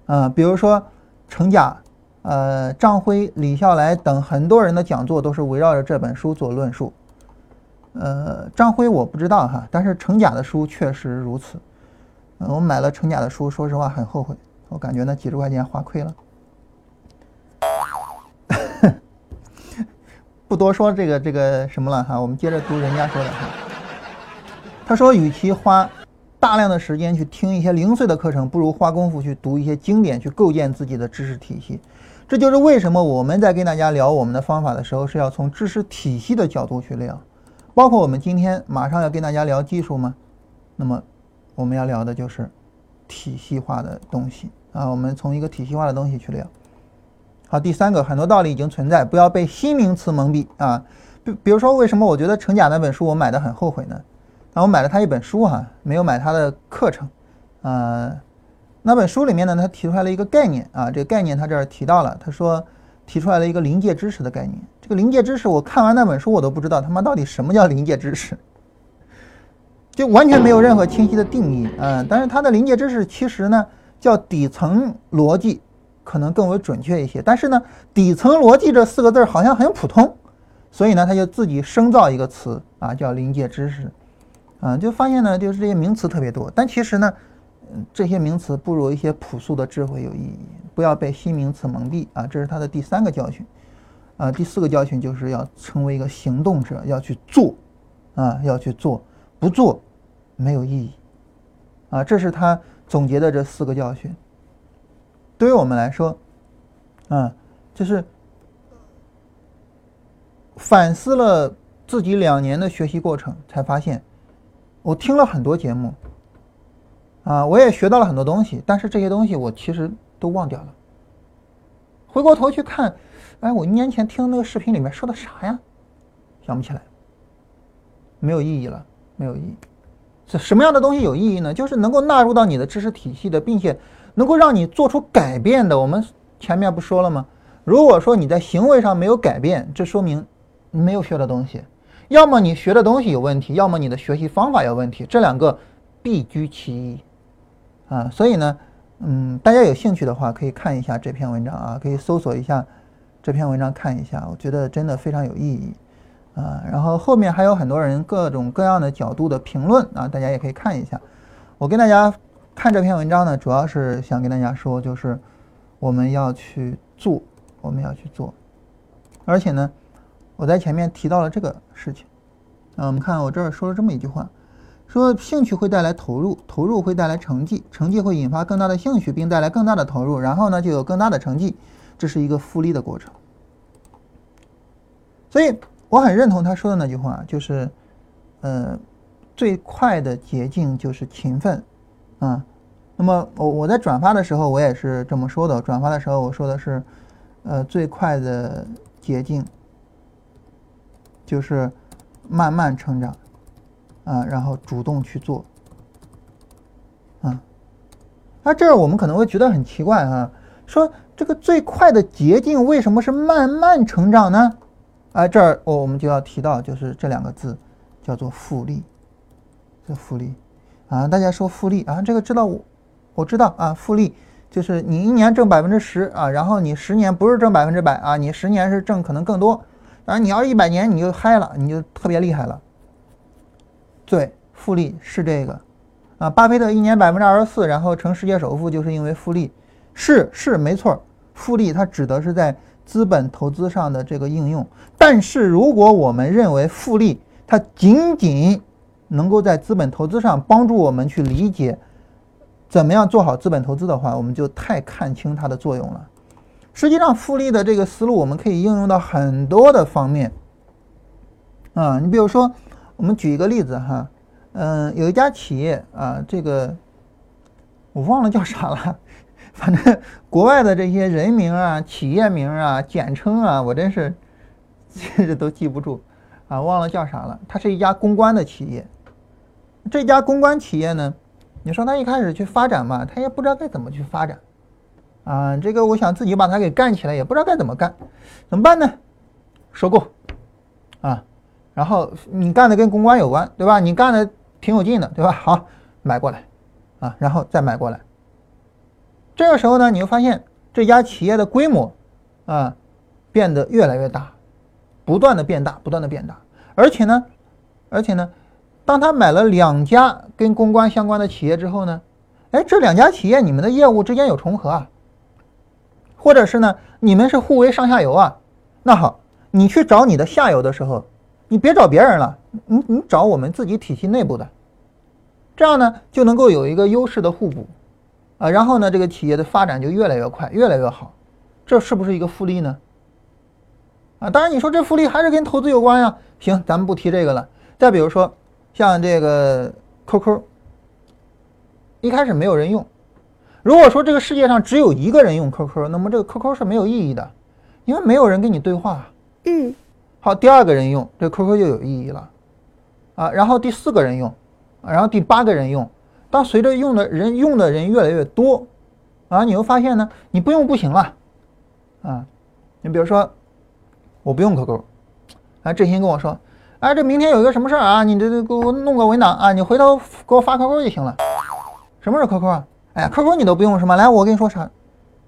Speaker 2: 啊。比如说成甲、呃张辉、李笑来等很多人的讲座都是围绕着这本书做论述。呃，张辉我不知道哈，但是程甲的书确实如此。嗯，我买了程甲的书，说实话很后悔，我感觉那几十块钱花亏了。不多说这个这个什么了哈，我们接着读人家说的哈。他说，与其花大量的时间去听一些零碎的课程，不如花功夫去读一些经典，去构建自己的知识体系。这就是为什么我们在跟大家聊我们的方法的时候，是要从知识体系的角度去聊。包括我们今天马上要跟大家聊技术吗？那么我们要聊的就是体系化的东西啊。我们从一个体系化的东西去聊。好，第三个，很多道理已经存在，不要被新名词蒙蔽啊。比比如说，为什么我觉得程甲那本书我买的很后悔呢？啊，我买了他一本书哈，没有买他的课程。啊，那本书里面呢，他提出来了一个概念啊，这个概念他这儿提到了，他说。提出来了一个临界知识的概念。这个临界知识，我看完那本书，我都不知道他妈到底什么叫临界知识，就完全没有任何清晰的定义。嗯，但是它的临界知识其实呢叫底层逻辑，可能更为准确一些。但是呢，底层逻辑这四个字好像很普通，所以呢，他就自己生造一个词啊，叫临界知识。啊，就发现呢，就是这些名词特别多，但其实呢。这些名词不如一些朴素的智慧有意义，不要被新名词蒙蔽啊！这是他的第三个教训，啊，第四个教训就是要成为一个行动者，要去做，啊，要去做，不做没有意义，啊，这是他总结的这四个教训。对于我们来说，啊，就是反思了自己两年的学习过程，才发现我听了很多节目。啊，我也学到了很多东西，但是这些东西我其实都忘掉了。回过头去看，哎，我一年前听那个视频里面说的啥呀？想不起来，没有意义了，没有意义。是什么样的东西有意义呢？就是能够纳入到你的知识体系的，并且能够让你做出改变的。我们前面不说了吗？如果说你在行为上没有改变，这说明你没有学的东西，要么你学的东西有问题，要么你的学习方法有问题，这两个必居其一。啊，所以呢，嗯，大家有兴趣的话，可以看一下这篇文章啊，可以搜索一下这篇文章看一下，我觉得真的非常有意义啊。然后后面还有很多人各种各样的角度的评论啊，大家也可以看一下。我跟大家看这篇文章呢，主要是想跟大家说，就是我们要去做，我们要去做，而且呢，我在前面提到了这个事情。啊，我们看我这儿说了这么一句话，说兴趣会带来投入，投入会带来成绩，成绩会引发更大的兴趣，并带来更大的投入，然后呢就有更大的成绩，这是一个复利的过程。所以我很认同他说的那句话，就是，呃，最快的捷径就是勤奋，啊。那么我我在转发的时候，我也是这么说的。转发的时候我说的是，呃，最快的捷径就是慢慢成长，啊，然后主动去做，啊。那这儿我们可能会觉得很奇怪啊，说这个最快的捷径为什么是慢慢成长呢？啊，这儿我我们就要提到，就是这两个字叫做复利，这复利啊，大家说复利啊，这个知道我。我知道啊，复利就是你一年挣百分之十啊，然后你十年不是挣百分之百啊，你十年是挣可能更多。啊，你要一百年你就嗨了，你就特别厉害了。对，复利是这个啊，巴菲特一年百分之二十四，然后成世界首富就是因为复利，是是没错，复利它指的是在资本投资上的这个应用。但是如果我们认为复利它仅仅能够在资本投资上帮助我们去理解。怎么样做好资本投资的话，我们就太看清它的作用了。实际上，复利的这个思路我们可以应用到很多的方面。啊，你比如说，我们举一个例子哈，嗯，有一家企业啊，这个我忘了叫啥了，反正国外的这些人名啊、企业名啊、简称啊，我真是 这都记不住啊，忘了叫啥了。它是一家公关的企业，这家公关企业呢。你说他一开始去发展嘛，他也不知道该怎么去发展，啊，这个我想自己把它给干起来，也不知道该怎么干，怎么办呢？收购，啊，然后你干的跟公关有关，对吧？你干的挺有劲的，对吧？好，买过来，啊，然后再买过来。这个时候呢，你就发现这家企业的规模，啊，变得越来越大，不断的变大，不断的变大，而且呢，而且呢。当他买了两家跟公关相关的企业之后呢，哎，这两家企业你们的业务之间有重合啊，或者是呢，你们是互为上下游啊。那好，你去找你的下游的时候，你别找别人了，你你找我们自己体系内部的，这样呢就能够有一个优势的互补啊。然后呢，这个企业的发展就越来越快，越来越好，这是不是一个复利呢？啊，当然你说这复利还是跟投资有关呀。行，咱们不提这个了。再比如说。像这个 QQ，一开始没有人用。如果说这个世界上只有一个人用 QQ，那么这个 QQ 是没有意义的，因为没有人跟你对话。
Speaker 3: 嗯。
Speaker 2: 好，第二个人用这 QQ 就有意义了，啊，然后第四个人用，然后第八个人用。当随着用的人用的人越来越多，啊，你会发现呢，你不用不行了，啊，你比如说我不用 QQ，啊，振兴跟我说。哎，这明天有一个什么事儿啊？你这这给我弄个文档啊，你回头给我发 QQ 就行了。什么是 QQ 啊？哎呀，QQ 你都不用是吗？来，我跟你说啥，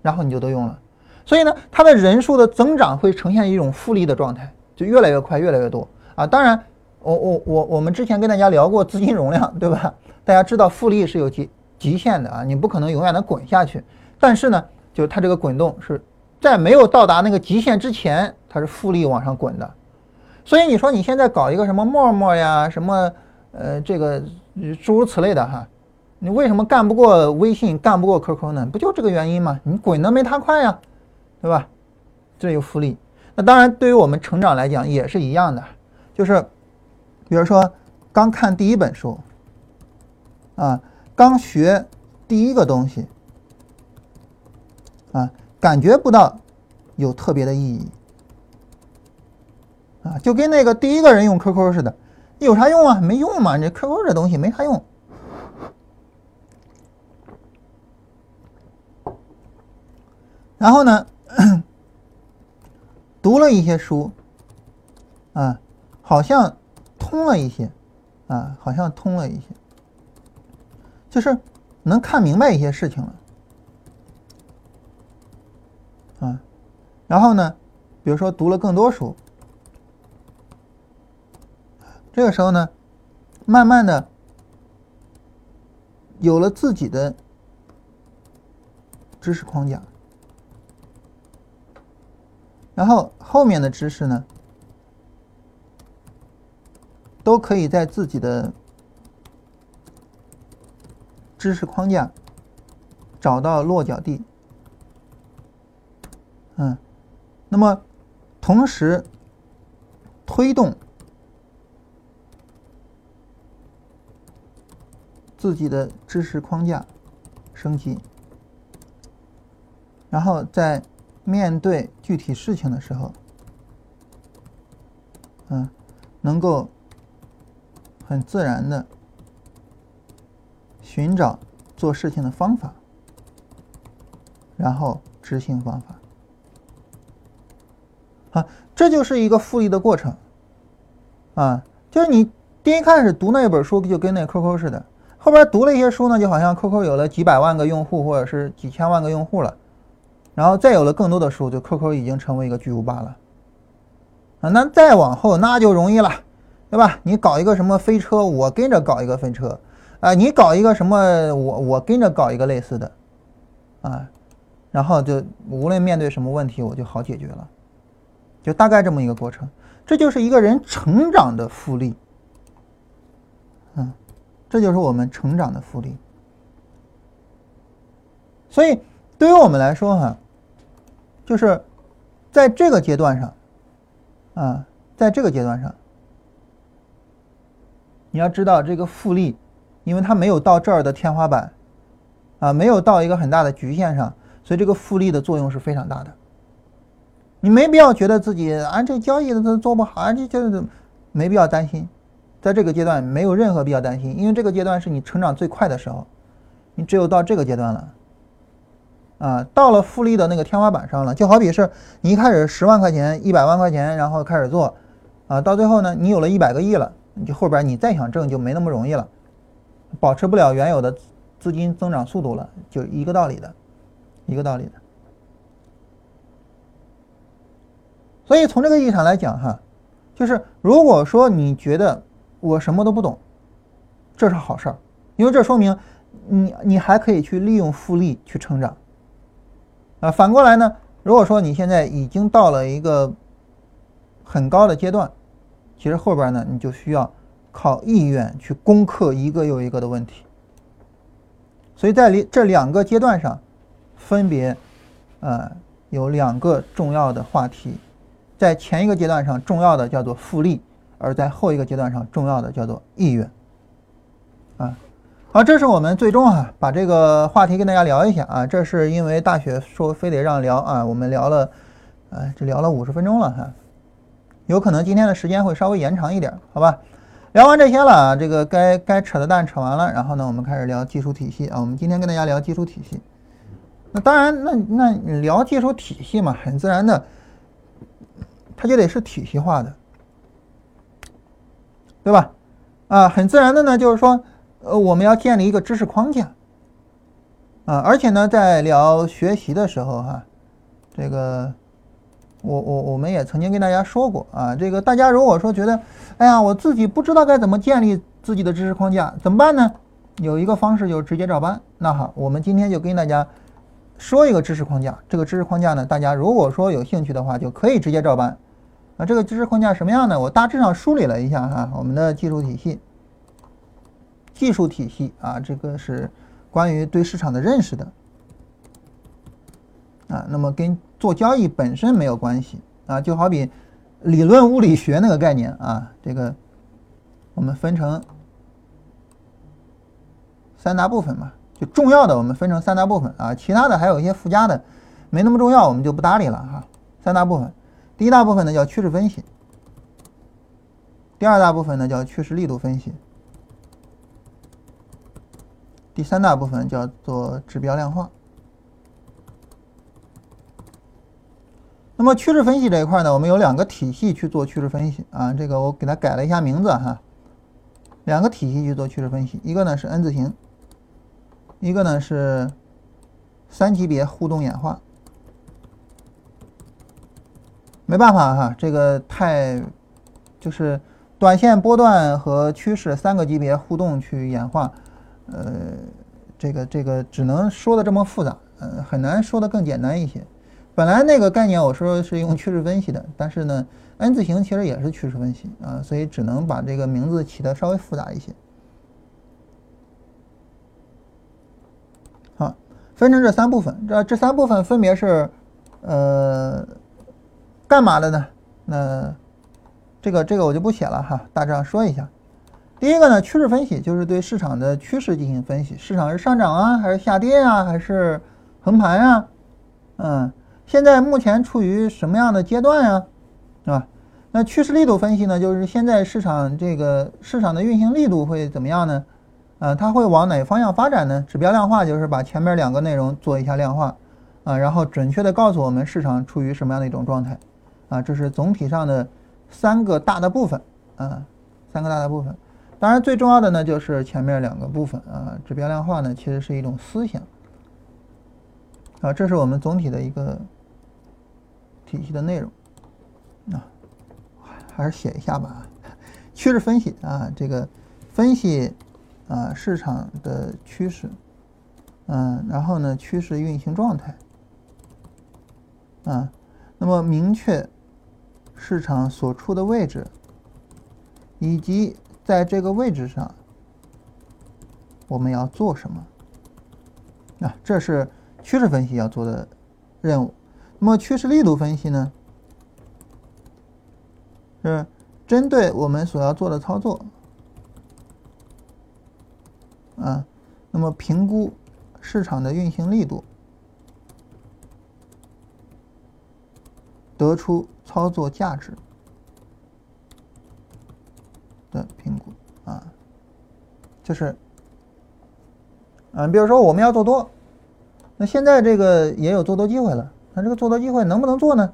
Speaker 2: 然后你就都用了。所以呢，它的人数的增长会呈现一种复利的状态，就越来越快，越来越多啊。当然，我我我我们之前跟大家聊过资金容量，对吧？大家知道复利是有极极限的啊，你不可能永远的滚下去。但是呢，就它这个滚动是在没有到达那个极限之前，它是复利往上滚的。所以你说你现在搞一个什么陌陌呀，什么呃这个诸如此类的哈，你为什么干不过微信，干不过 QQ 呢？不就这个原因吗？你滚的没它快呀，对吧？这有复利。那当然，对于我们成长来讲也是一样的，就是比如说刚看第一本书，啊，刚学第一个东西，啊，感觉不到有特别的意义。啊，就跟那个第一个人用 QQ 似的，有啥用啊？没用嘛，这 QQ 这东西没啥用。然后呢，读了一些书，啊，好像通了一些，啊，好像通了一些，就是能看明白一些事情了，啊，然后呢，比如说读了更多书。这个时候呢，慢慢的有了自己的知识框架，然后后面的知识呢，都可以在自己的知识框架找到落脚地。嗯，那么同时推动自己的知识框架升级，然后在面对具体事情的时候，嗯，能够很自然的寻找做事情的方法，然后执行方法。啊，这就是一个复利的过程，啊，就是你第一开始读那一本书就跟那 QQ 似的，后边读了一些书呢，就好像 QQ 有了几百万个用户或者是几千万个用户了，然后再有了更多的书，就 QQ 已经成为一个巨无霸了，啊，那再往后那就容易了，对吧？你搞一个什么飞车，我跟着搞一个飞车，啊，你搞一个什么，我我跟着搞一个类似的，啊，然后就无论面对什么问题，我就好解决了。就大概这么一个过程，这就是一个人成长的复利，嗯，这就是我们成长的复利。所以对于我们来说，哈，就是在这个阶段上，啊，在这个阶段上，你要知道这个复利，因为它没有到这儿的天花板，啊，没有到一个很大的局限上，所以这个复利的作用是非常大的。你没必要觉得自己啊，这交易的都做不好啊，这这没必要担心，在这个阶段没有任何必要担心，因为这个阶段是你成长最快的时候，你只有到这个阶段了，啊，到了复利的那个天花板上了，就好比是你一开始十万块钱、一百万块钱，然后开始做，啊，到最后呢，你有了一百个亿了，你就后边你再想挣就没那么容易了，保持不了原有的资金增长速度了，就一个道理的，一个道理的。所以从这个意义上来讲，哈，就是如果说你觉得我什么都不懂，这是好事儿，因为这说明你你还可以去利用复利去成长。啊，反过来呢，如果说你现在已经到了一个很高的阶段，其实后边呢你就需要靠意愿去攻克一个又一个的问题。所以在这两个阶段上，分别呃有两个重要的话题。在前一个阶段上重要的叫做复利，而在后一个阶段上重要的叫做意愿。好，这是我们最终啊把这个话题跟大家聊一下啊。这是因为大雪说非得让聊啊，我们聊了，呃，这聊了五十分钟了哈，有可能今天的时间会稍微延长一点，好吧？聊完这些了啊，这个该该扯的蛋扯完了，然后呢，我们开始聊技术体系啊。我们今天跟大家聊技术体系，那当然，那那聊技术体系嘛，很自然的。它就得是体系化的，对吧？啊，很自然的呢，就是说，呃，我们要建立一个知识框架，啊，而且呢，在聊学习的时候，哈，这个，我我我们也曾经跟大家说过啊，这个大家如果说觉得，哎呀，我自己不知道该怎么建立自己的知识框架，怎么办呢？有一个方式就是直接照搬。那好，我们今天就跟大家说一个知识框架，这个知识框架呢，大家如果说有兴趣的话，就可以直接照搬。那这个知识框架什么样呢？我大致上梳理了一下哈，我们的技术体系，技术体系啊，这个是关于对市场的认识的啊，那么跟做交易本身没有关系啊，就好比理论物理学那个概念啊，这个我们分成三大部分嘛，就重要的我们分成三大部分啊，其他的还有一些附加的，没那么重要，我们就不搭理了哈，三大部分。第一大部分呢叫趋势分析，第二大部分呢叫趋势力度分析，第三大部分叫做指标量化。那么趋势分析这一块呢，我们有两个体系去做趋势分析啊，这个我给它改了一下名字哈，两个体系去做趋势分析，一个呢是 N 字形，一个呢是三级别互动演化。没办法哈，这个太就是短线波段和趋势三个级别互动去演化，呃，这个这个只能说的这么复杂，呃，很难说的更简单一些。本来那个概念我说是用趋势分析的，但是呢，N 字形其实也是趋势分析啊，所以只能把这个名字起的稍微复杂一些。好，分成这三部分，这这三部分分别是呃干嘛的呢？那这个这个我就不写了哈，大致上说一下。第一个呢，趋势分析就是对市场的趋势进行分析，市场是上涨啊，还是下跌啊，还是横盘啊？嗯，现在目前处于什么样的阶段呀？是吧？那趋势力度分析呢，就是现在市场这个市场的运行力度会怎么样呢？啊，它会往哪方向发展呢？指标量化就是把前面两个内容做一下量化，啊，然后准确的告诉我们市场处于什么样的一种状态，啊，这是总体上的三个大的部分，啊，三个大的部分。当然，最重要的呢就是前面两个部分啊，指标量化呢其实是一种思想啊，这是我们总体的一个体系的内容啊，还是写一下吧。趋势分析啊，这个分析啊市场的趋势，嗯，然后呢趋势运行状态啊，那么明确市场所处的位置以及。在这个位置上，我们要做什么？啊，这是趋势分析要做的任务。那么趋势力度分析呢？是针对我们所要做的操作，啊，那么评估市场的运行力度，得出操作价值。的评估啊，就是，嗯，比如说我们要做多，那现在这个也有做多机会了，那这个做多机会能不能做呢？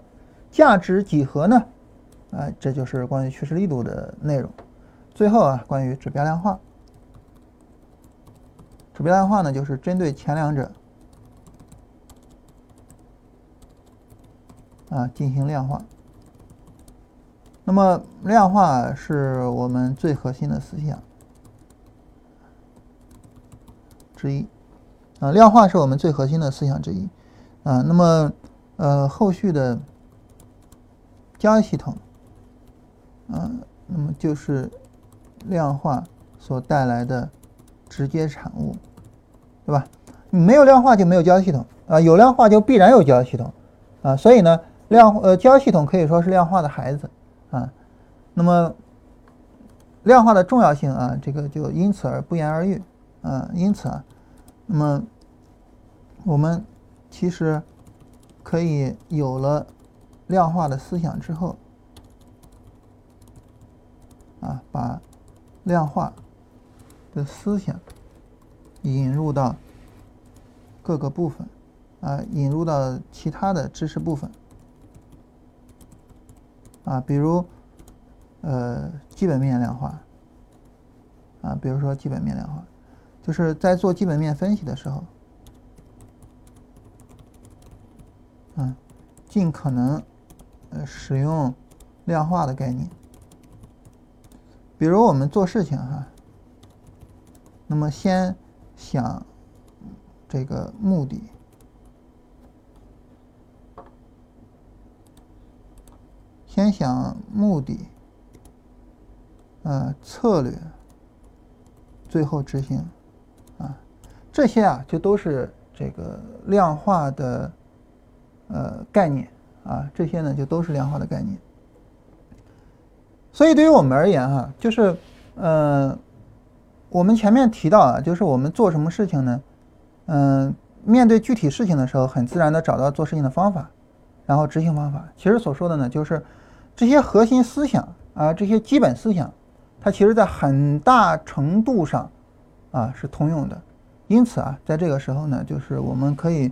Speaker 2: 价值几何呢？啊，这就是关于趋势力度的内容。最后啊，关于指标量化，指标量化呢，就是针对前两者啊进行量化。那么量化是我们最核心的思想之一，啊，量化是我们最核心的思想之一，啊，那么呃后续的交易系统，啊，那么就是量化所带来的直接产物，对吧？你没有量化就没有交易系统，啊，有量化就必然有交易系统，啊，所以呢，量呃交易系统可以说是量化的孩子。啊，那么量化的重要性啊，这个就因此而不言而喻啊。因此啊，那么我们其实可以有了量化的思想之后啊，把量化的思想引入到各个部分啊，引入到其他的知识部分。啊，比如，呃，基本面量化，啊，比如说基本面量化，就是在做基本面分析的时候，嗯，尽可能呃使用量化的概念。比如我们做事情哈，那么先想这个目的。先想目的，呃，策略，最后执行，啊，这些啊就都是这个量化的呃概念啊，这些呢就都是量化的概念。所以对于我们而言哈，就是呃，我们前面提到啊，就是我们做什么事情呢？嗯，面对具体事情的时候，很自然的找到做事情的方法，然后执行方法。其实所说的呢，就是。这些核心思想啊，这些基本思想，它其实在很大程度上啊是通用的。因此啊，在这个时候呢，就是我们可以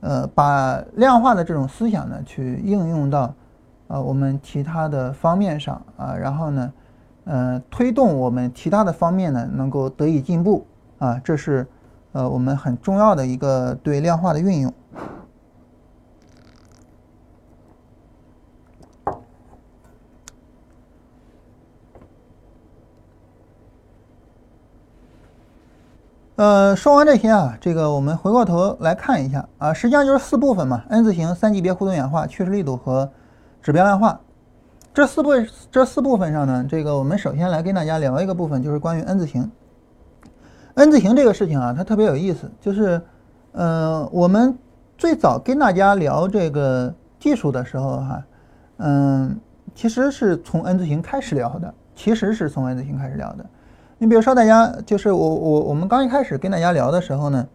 Speaker 2: 呃把量化的这种思想呢去应用到啊我们其他的方面上啊，然后呢呃推动我们其他的方面呢能够得以进步啊，这是呃我们很重要的一个对量化的运用。呃，说完这些啊，这个我们回过头来看一下啊，实际上就是四部分嘛，N 字形、三级别互动演化、趋势力度和指标量化。这四部这四部分上呢，这个我们首先来跟大家聊一个部分，就是关于 N 字形。N 字形这个事情啊，它特别有意思，就是呃，我们最早跟大家聊这个技术的时候哈，嗯，其实是从 N 字形开始聊的，其实是从 N 字形开始聊的。你比如说，大家就是我我我们刚一开始跟大家聊的时候呢，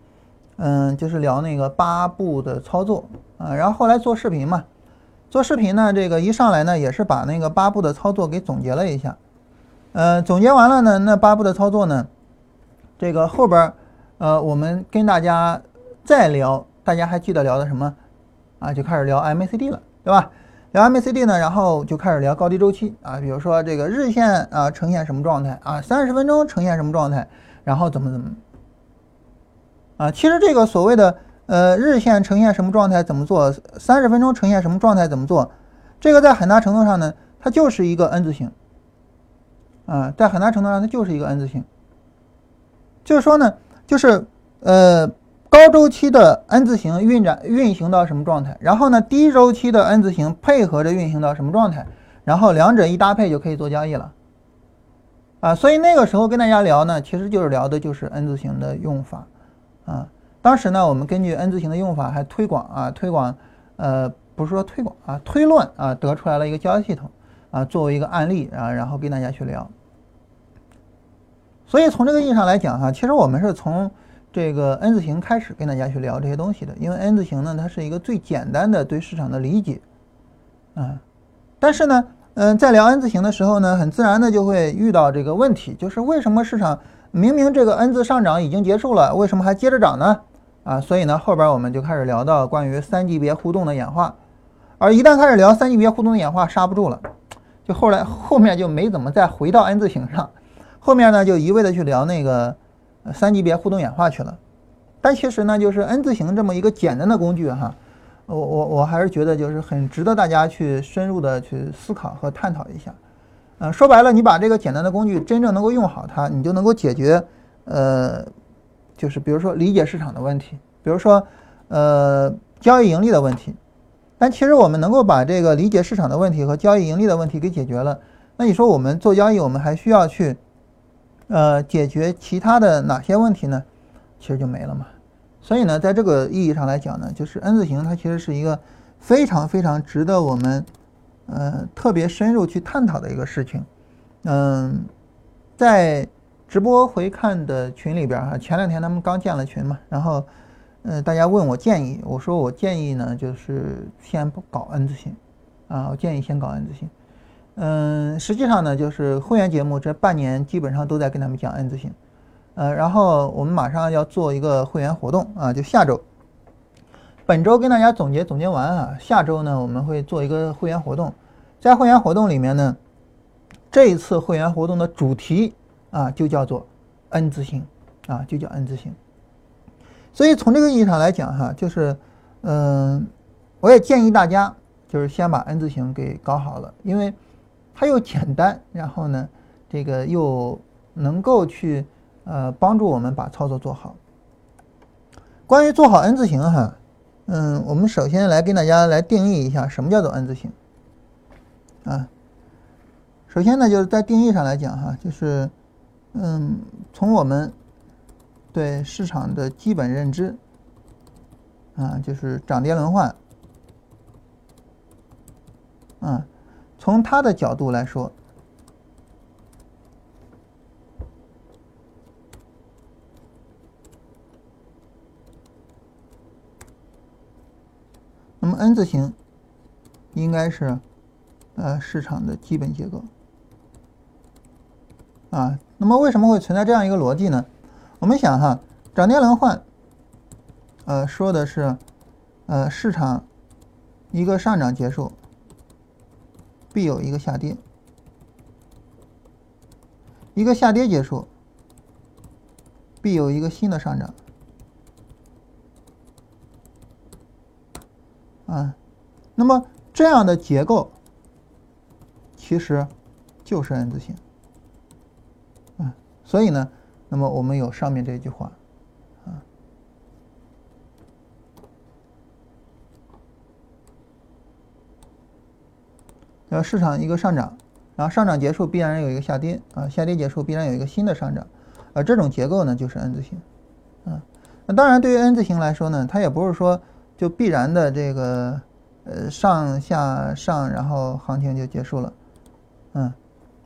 Speaker 2: 嗯，就是聊那个八步的操作啊，然后后来做视频嘛，做视频呢，这个一上来呢也是把那个八步的操作给总结了一下，呃，总结完了呢，那八步的操作呢，这个后边呃，我们跟大家再聊，大家还记得聊的什么啊？就开始聊 MACD 了，对吧？聊 MACD 呢，然后就开始聊高低周期啊，比如说这个日线啊呈现什么状态啊，三十分钟呈现什么状态，然后怎么怎么啊，其实这个所谓的呃日线呈现什么状态怎么做，三十分钟呈现什么状态怎么做，这个在很大程度上呢，它就是一个 N 字形啊，在很大程度上它就是一个 N 字形，就是说呢，就是呃。高周期的 N 字形运展运行到什么状态？然后呢，低周期的 N 字形配合着运行到什么状态？然后两者一搭配就可以做交易了。啊，所以那个时候跟大家聊呢，其实就是聊的就是 N 字形的用法。啊，当时呢，我们根据 N 字形的用法还推广啊，推广，呃，不是说推广啊，推论啊，得出来了一个交易系统啊，作为一个案例啊，然后跟大家去聊。所以从这个意义上来讲哈，其实我们是从。这个 N 字形开始跟大家去聊这些东西的，因为 N 字形呢，它是一个最简单的对市场的理解，啊，但是呢，嗯，在聊 N 字形的时候呢，很自然的就会遇到这个问题，就是为什么市场明明这个 N 字上涨已经结束了，为什么还接着涨呢？啊，所以呢，后边我们就开始聊到关于三级别互动的演化，而一旦开始聊三级别互动的演化，刹不住了，就后来后面就没怎么再回到 N 字形上，后面呢就一味的去聊那个。三级别互动演化去了，但其实呢，就是 N 字形这么一个简单的工具哈，我我我还是觉得就是很值得大家去深入的去思考和探讨一下。呃，说白了，你把这个简单的工具真正能够用好它，你就能够解决呃，就是比如说理解市场的问题，比如说呃交易盈利的问题。但其实我们能够把这个理解市场的问题和交易盈利的问题给解决了，那你说我们做交易，我们还需要去？呃，解决其他的哪些问题呢？其实就没了嘛。所以呢，在这个意义上来讲呢，就是 N 字形它其实是一个非常非常值得我们呃特别深入去探讨的一个事情。嗯，在直播回看的群里边哈，前两天他们刚建了群嘛，然后呃大家问我建议，我说我建议呢就是先不搞 N 字形啊，我建议先搞 N 字形。嗯，实际上呢，就是会员节目这半年基本上都在跟他们讲 N 字形，呃，然后我们马上要做一个会员活动啊，就下周，本周跟大家总结总结完啊，下周呢我们会做一个会员活动，在会员活动里面呢，这一次会员活动的主题啊就叫做 N 字形啊，就叫 N 字形，所以从这个意义上来讲哈，就是嗯，我也建议大家就是先把 N 字形给搞好了，因为。它又简单，然后呢，这个又能够去呃帮助我们把操作做好。关于做好 N 字形哈，嗯，我们首先来跟大家来定义一下什么叫做 N 字形啊。首先呢，就是在定义上来讲哈，就是嗯，从我们对市场的基本认知啊，就是涨跌轮换啊。从他的角度来说，那么 N 字形应该是呃市场的基本结构啊。那么为什么会存在这样一个逻辑呢？我们想哈，涨跌轮换，呃，说的是呃市场一个上涨结束。必有一个下跌，一个下跌结束，必有一个新的上涨。啊，那么这样的结构其实就是 N 字形。啊，所以呢，那么我们有上面这句话呃市场一个上涨，然后上涨结束必然有一个下跌啊，下跌结束必然有一个新的上涨，啊这种结构呢就是 N 字形，啊，那当然对于 N 字形来说呢，它也不是说就必然的这个呃上下上，然后行情就结束了，嗯，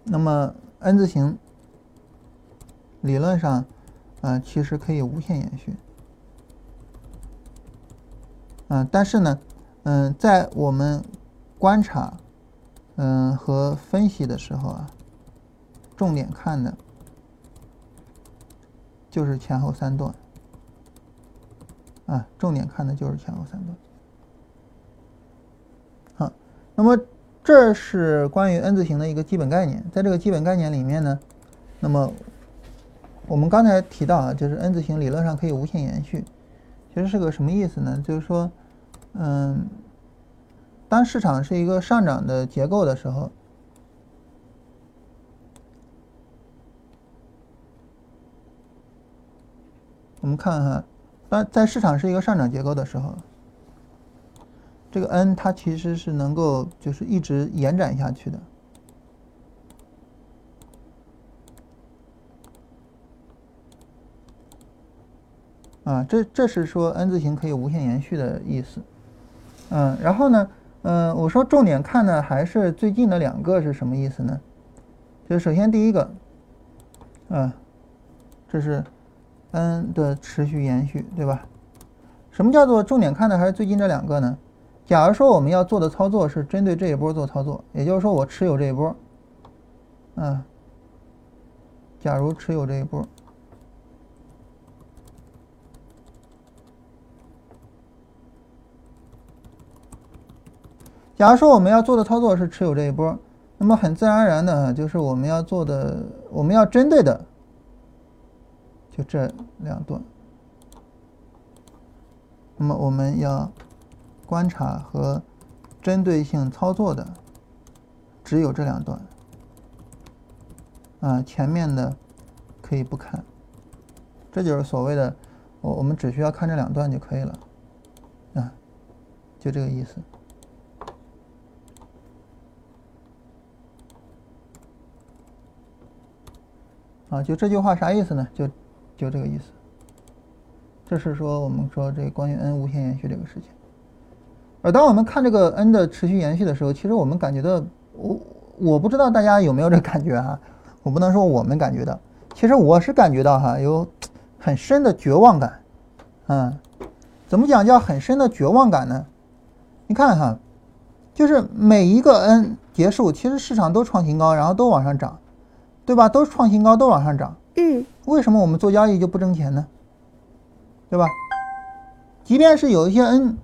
Speaker 2: 那么 N 字形理论上啊其实可以无限延续，嗯，但是呢，嗯，在我们观察。嗯，和分析的时候啊，重点看的就是前后三段啊，重点看的就是前后三段。好，那么这是关于 N 字形的一个基本概念，在这个基本概念里面呢，那么我们刚才提到啊，就是 N 字形理论上可以无限延续，其实是个什么意思呢？就是说，嗯。当市场是一个上涨的结构的时候，我们看哈，当在市场是一个上涨结构的时候，这个 N 它其实是能够就是一直延展下去的，啊，这这是说 N 字形可以无限延续的意思，嗯，然后呢？嗯，我说重点看的还是最近的两个是什么意思呢？就首先第一个，嗯，这是 N 的持续延续，对吧？什么叫做重点看的还是最近这两个呢？假如说我们要做的操作是针对这一波做操作，也就是说我持有这一波，嗯，假如持有这一波。假如说我们要做的操作是持有这一波，那么很自然而然的，就是我们要做的，我们要针对的，就这两段。那么我们要观察和针对性操作的，只有这两段。啊，前面的可以不看，这就是所谓的，我我们只需要看这两段就可以了。啊，就这个意思。啊，就这句话啥意思呢？就，就这个意思。这是说我们说这个关于 n 无限延续这个事情。而当我们看这个 n 的持续延续的时候，其实我们感觉到，我我不知道大家有没有这感觉哈，我不能说我们感觉到，其实我是感觉到哈，有很深的绝望感。嗯，怎么讲叫很深的绝望感呢？你看哈，就是每一个 n 结束，其实市场都创新高，然后都往上涨。对吧？都创新高，都往上涨。
Speaker 3: 嗯，
Speaker 2: 为什么我们做交易就不挣钱呢？对吧？即便是有一些 N，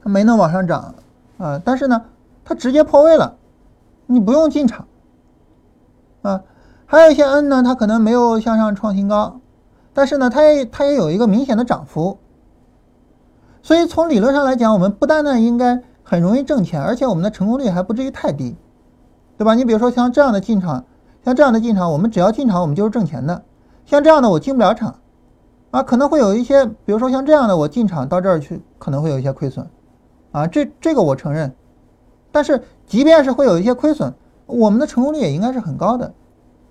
Speaker 2: 它没能往上涨，啊，但是呢，它直接破位了，你不用进场，啊，还有一些 N 呢，它可能没有向上创新高，但是呢，它也它也有一个明显的涨幅，所以从理论上来讲，我们不单单应该很容易挣钱，而且我们的成功率还不至于太低，对吧？你比如说像这样的进场。像这样的进场，我们只要进场，我们就是挣钱的。像这样的我进不了场，啊，可能会有一些，比如说像这样的我进场到这儿去，可能会有一些亏损，啊，这这个我承认。但是即便是会有一些亏损，我们的成功率也应该是很高的。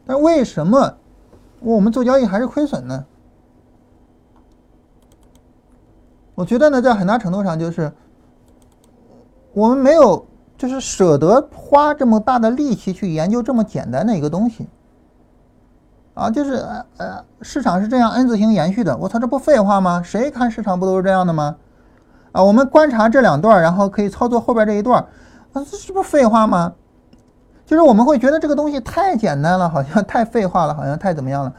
Speaker 2: 但是为什么我们做交易还是亏损呢？我觉得呢，在很大程度上就是我们没有。就是舍得花这么大的力气去研究这么简单的一个东西，啊，就是呃呃，市场是这样 N 字形延续的，我操，这不废话吗？谁看市场不都是这样的吗？啊，我们观察这两段，然后可以操作后边这一段，啊，这这不废话吗？就是我们会觉得这个东西太简单了，好像太废话了，好像太怎么样了，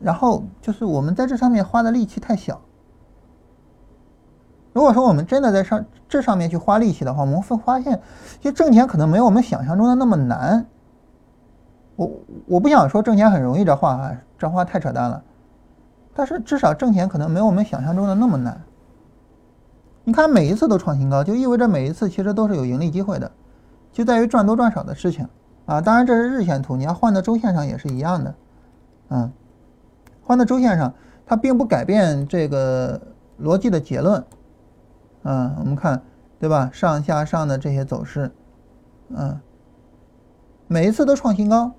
Speaker 2: 然后就是我们在这上面花的力气太小。如果说我们真的在上这上面去花力气的话，我们会发现，其实挣钱可能没有我们想象中的那么难。我我不想说挣钱很容易这话啊，这话太扯淡了。但是至少挣钱可能没有我们想象中的那么难。你看每一次都创新高，就意味着每一次其实都是有盈利机会的，就在于赚多赚少的事情啊。当然这是日线图，你要换到周线上也是一样的，嗯，换到周线上，它并不改变这个逻辑的结论。嗯，我们看，对吧？上下上的这些走势，嗯，每一次都创新高，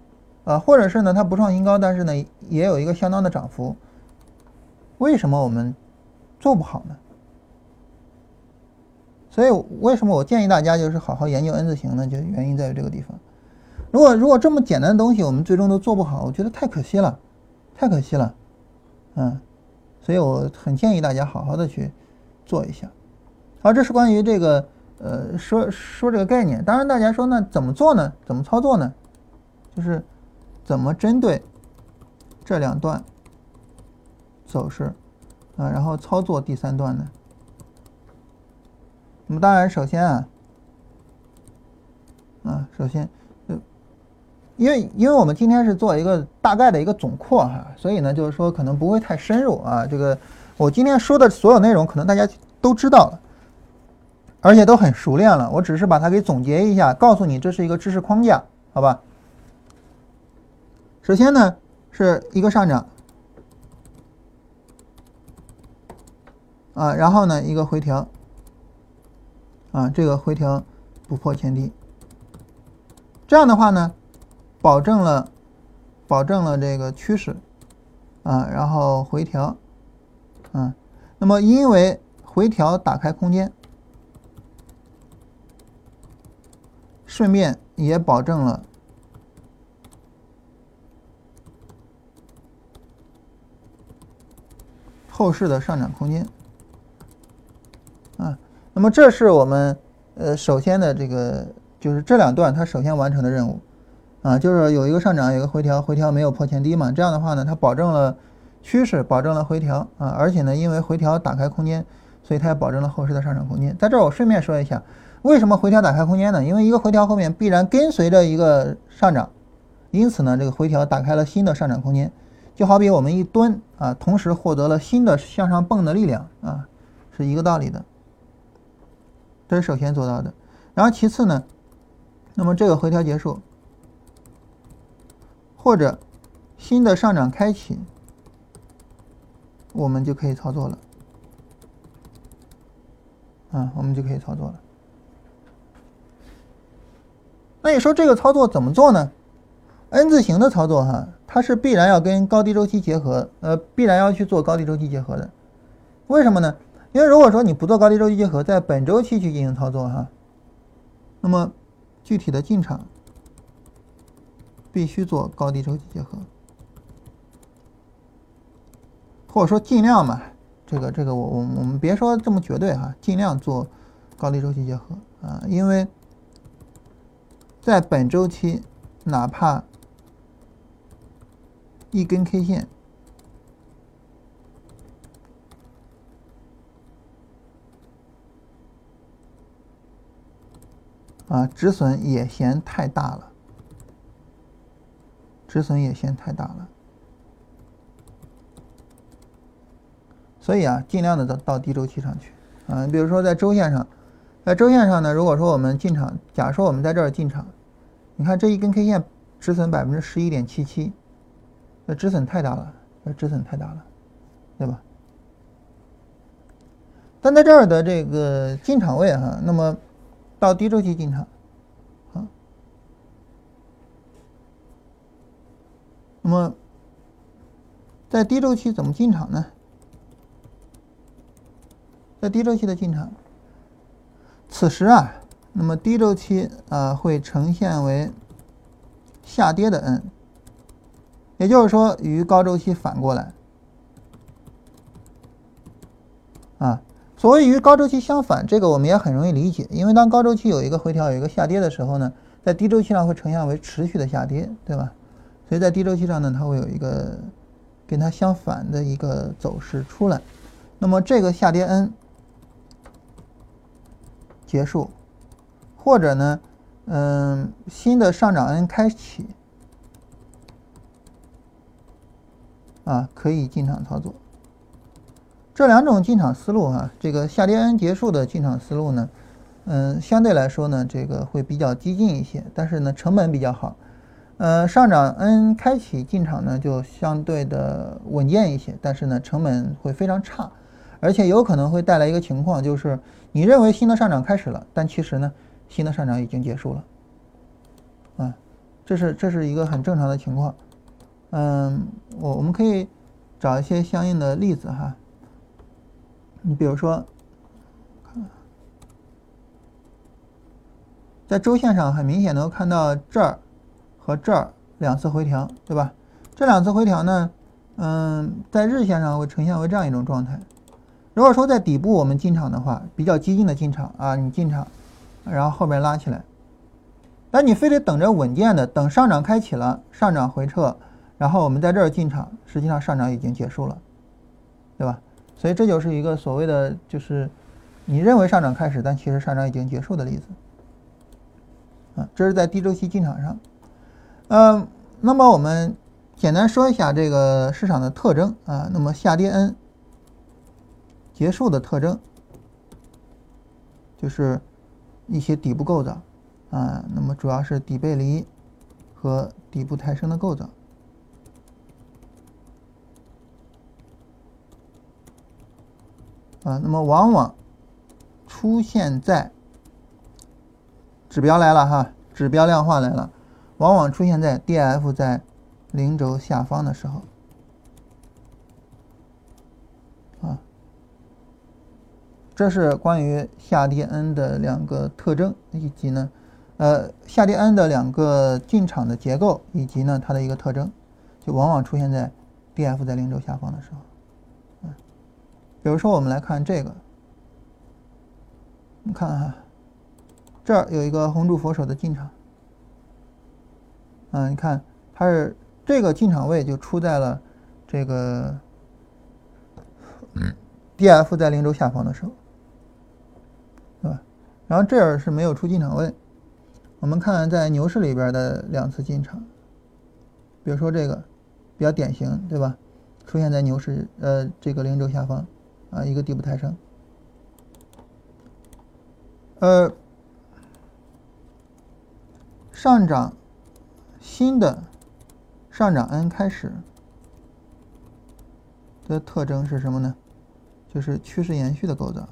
Speaker 2: 啊，或者是呢它不创新高，但是呢也有一个相当的涨幅，为什么我们做不好呢？所以为什么我建议大家就是好好研究 N 字形呢？就原因在于这个地方。如果如果这么简单的东西我们最终都做不好，我觉得太可惜了，太可惜了，嗯，所以我很建议大家好好的去做一下。好，这是关于这个呃说说这个概念。当然，大家说那怎么做呢？怎么操作呢？就是怎么针对这两段走势啊，然后操作第三段呢？那么当然，首先啊，啊，首先，呃，因为因为我们今天是做一个大概的一个总括哈，所以呢，就是说可能不会太深入啊。这个我今天说的所有内容，可能大家都知道了，而且都很熟练了。我只是把它给总结一下，告诉你这是一个知识框架，好吧？首先呢，是一个上涨，啊，然后呢，一个回调。啊，这个回调不破前低，这样的话呢，保证了保证了这个趋势啊，然后回调啊，那么因为回调打开空间，顺便也保证了后市的上涨空间啊。那么这是我们呃首先的这个就是这两段它首先完成的任务啊，就是有一个上涨，有一个回调，回调没有破前低嘛，这样的话呢，它保证了趋势，保证了回调啊，而且呢，因为回调打开空间，所以它也保证了后市的上涨空间。在这儿我顺便说一下，为什么回调打开空间呢？因为一个回调后面必然跟随着一个上涨，因此呢，这个回调打开了新的上涨空间，就好比我们一蹲啊，同时获得了新的向上蹦的力量啊，是一个道理的。这是首先做到的，然后其次呢，那么这个回调结束，或者新的上涨开启，我们就可以操作了，啊，我们就可以操作了。那你说这个操作怎么做呢？N 字形的操作哈，它是必然要跟高低周期结合，呃，必然要去做高低周期结合的，为什么呢？因为如果说你不做高低周期结合，在本周期去进行操作哈，那么具体的进场必须做高低周期结合，或者说尽量嘛，这个这个我我我们别说这么绝对哈，尽量做高低周期结合啊，因为在本周期哪怕一根 K 线。啊，止损也嫌太大了，止损也嫌太大了，所以啊，尽量的到到低周期上去啊。你比如说在周线上，在周线上呢，如果说我们进场，假如说我们在这儿进场，你看这一根 K 线止损百分之十一点七七，那止损太大了，那止损太大了，对吧？但在这儿的这个进场位哈，那么。到低周期进场，啊，那么在低周期怎么进场呢？在低周期的进场，此时啊，那么低周期啊会呈现为下跌的 N，也就是说与高周期反过来，啊。所谓与高周期相反，这个我们也很容易理解，因为当高周期有一个回调、有一个下跌的时候呢，在低周期上会呈现为持续的下跌，对吧？所以在低周期上呢，它会有一个跟它相反的一个走势出来。那么这个下跌 N 结束，或者呢，嗯，新的上涨 N 开启，啊，可以进场操作。这两种进场思路哈，这个下跌 N 结束的进场思路呢，嗯，相对来说呢，这个会比较激进一些，但是呢，成本比较好。呃，上涨 N 开启进场呢，就相对的稳健一些，但是呢，成本会非常差，而且有可能会带来一个情况，就是你认为新的上涨开始了，但其实呢，新的上涨已经结束了。啊，这是这是一个很正常的情况。嗯，我我们可以找一些相应的例子哈。你比如说，在周线上很明显能够看到这儿和这儿两次回调，对吧？这两次回调呢，嗯，在日线上会呈现为这样一种状态。如果说在底部我们进场的话，比较激进的进场啊，你进场，然后后面拉起来，但你非得等着稳健的，等上涨开启了，上涨回撤，然后我们在这儿进场，实际上上涨已经结束了，对吧？所以这就是一个所谓的，就是你认为上涨开始，但其实上涨已经结束的例子。啊，这是在低周期进场上。嗯，那么我们简单说一下这个市场的特征啊，那么下跌 N。结束的特征就是一些底部构造啊，那么主要是底背离和底部抬升的构造啊，那么往往出现在指标来了哈，指标量化来了，往往出现在 D F 在零轴下方的时候。这是关于下跌 N 的两个特征，以及呢，呃，下跌 N 的两个进场的结构，以及呢它的一个特征，就往往出现在 D F 在零轴下方的时候，嗯，比如说我们来看这个，你看哈，这儿有一个红柱佛手的进场，嗯，你看它是这个进场位就出在了这个 D F 在零轴下方的时候。然后这儿是没有出进场位。我们看在牛市里边的两次进场，比如说这个比较典型，对吧？出现在牛市呃这个零轴下方啊，一个底部抬升。呃，上涨新的上涨 N 开始的特征是什么呢？就是趋势延续的构造。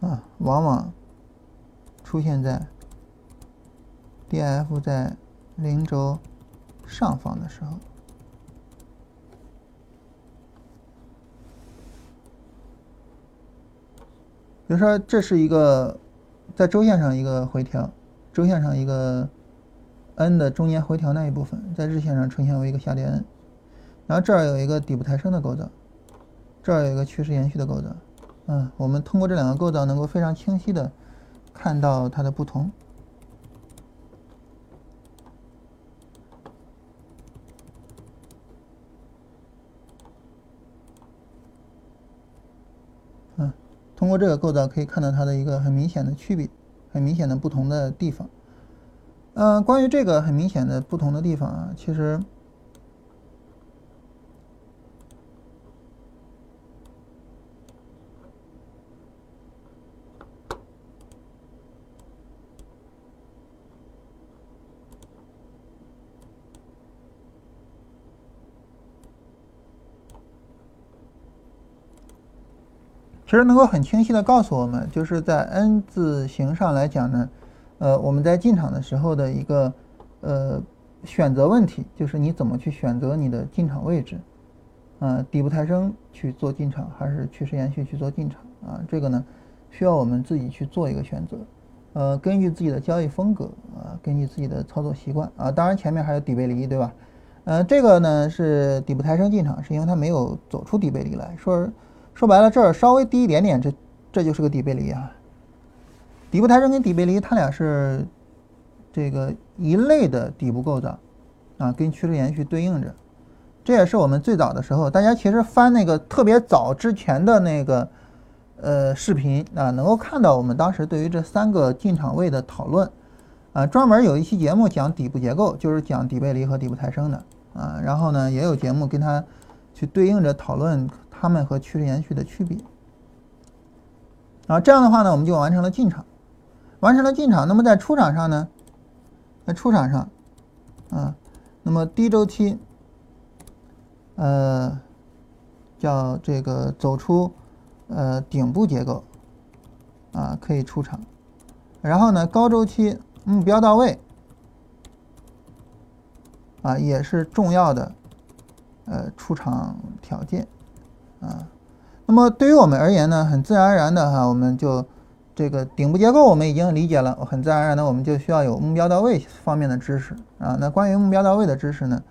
Speaker 2: 啊，往往出现在 D F 在零轴上方的时候，比如说这是一个在周线上一个回调，周线上一个 N 的中间回调那一部分，在日线上呈现为一个下跌 N，然后这儿有一个底部抬升的构造，这儿有一个趋势延续的构造。嗯，我们通过这两个构造，能够非常清晰的看到它的不同。嗯，通过这个构造可以看到它的一个很明显的区别，很明显的不同的地方。嗯，关于这个很明显的不同的地方啊，其实。其实能够很清晰的告诉我们，就是在 N 字形上来讲呢，呃，我们在进场的时候的一个呃选择问题，就是你怎么去选择你的进场位置，啊，底部抬升去做进场，还是趋势延续去做进场啊？这个呢，需要我们自己去做一个选择，呃，根据自己的交易风格啊，根据自己的操作习惯啊，当然前面还有底背离，对吧？呃，这个呢是底部抬升进场，是因为它没有走出底背离来说。说白了，这儿稍微低一点点，这这就是个底背离啊。底部抬升跟底背离，它俩是这个一类的底部构造啊，跟趋势延续对应着。这也是我们最早的时候，大家其实翻那个特别早之前的那个呃视频啊，能够看到我们当时对于这三个进场位的讨论啊，专门有一期节目讲底部结构，就是讲底背离和底部抬升的啊。然后呢，也有节目跟它去对应着讨论。它们和趋势延续的区别啊，这样的话呢，我们就完成了进场，完成了进场。那么在出场上呢，在出场上啊，那么低周期，呃，叫这个走出呃顶部结构啊，可以出场。然后呢，高周期目标到位啊，也是重要的呃出场条件啊。那么对于我们而言呢，很自然而然的哈，我们就这个顶部结构我们已经理解了，很自然而然的我们就需要有目标到位方面的知识啊。那关于目标到位的知识呢，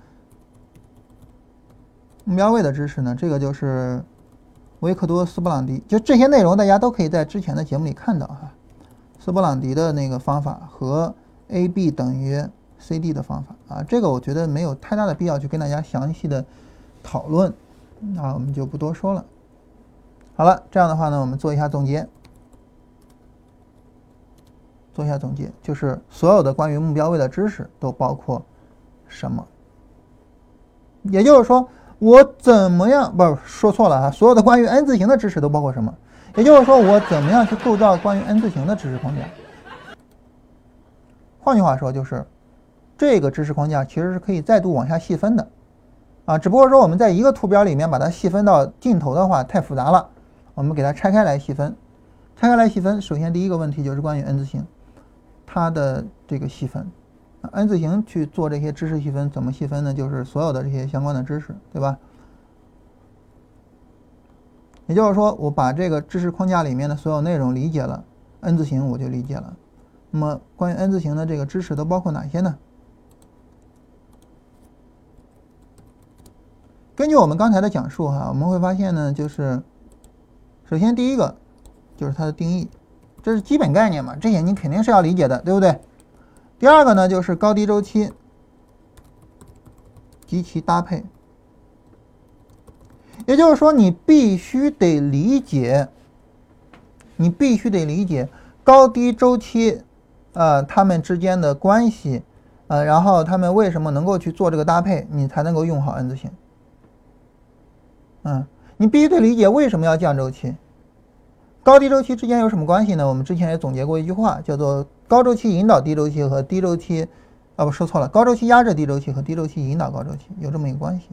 Speaker 2: 目标位的知识呢，这个就是维克多·斯布朗迪，就这些内容大家都可以在之前的节目里看到哈。斯布朗迪的那个方法和 A B 等于 C D 的方法啊，这个我觉得没有太大的必要去跟大家详细的讨论，那我们就不多说了。好了，这样的话呢，我们做一下总结，做一下总结，就是所有的关于目标位的知识都包括什么？也就是说，我怎么样？不是，说错了啊！所有的关于 N 字形的知识都包括什么？也就是说，我怎么样去构造关于 N 字形的知识框架？换句话说，就是这个知识框架其实是可以再度往下细分的，啊，只不过说我们在一个图表里面把它细分到尽头的话太复杂了，我们给它拆开来细分。拆开来细分，首先第一个问题就是关于 N 字形，它的这个细分，N 字形去做这些知识细分怎么细分呢？就是所有的这些相关的知识，对吧？也就是说，我把这个知识框架里面的所有内容理解了，N 字形我就理解了。那么，关于 N 字形的这个知识都包括哪些呢？根据我们刚才的讲述哈，我们会发现呢，就是首先第一个就是它的定义，这是基本概念嘛，这些你肯定是要理解的，对不对？第二个呢，就是高低周期及其搭配。也就是说，你必须得理解，你必须得理解高低周期，呃，它们之间的关系，呃，然后它们为什么能够去做这个搭配，你才能够用好 N 字形。嗯，你必须得理解为什么要降周期，高低周期之间有什么关系呢？我们之前也总结过一句话，叫做高周期引导低周期和低周期，啊，不说错了，高周期压制低周期和低周期引导高周期，有这么一个关系。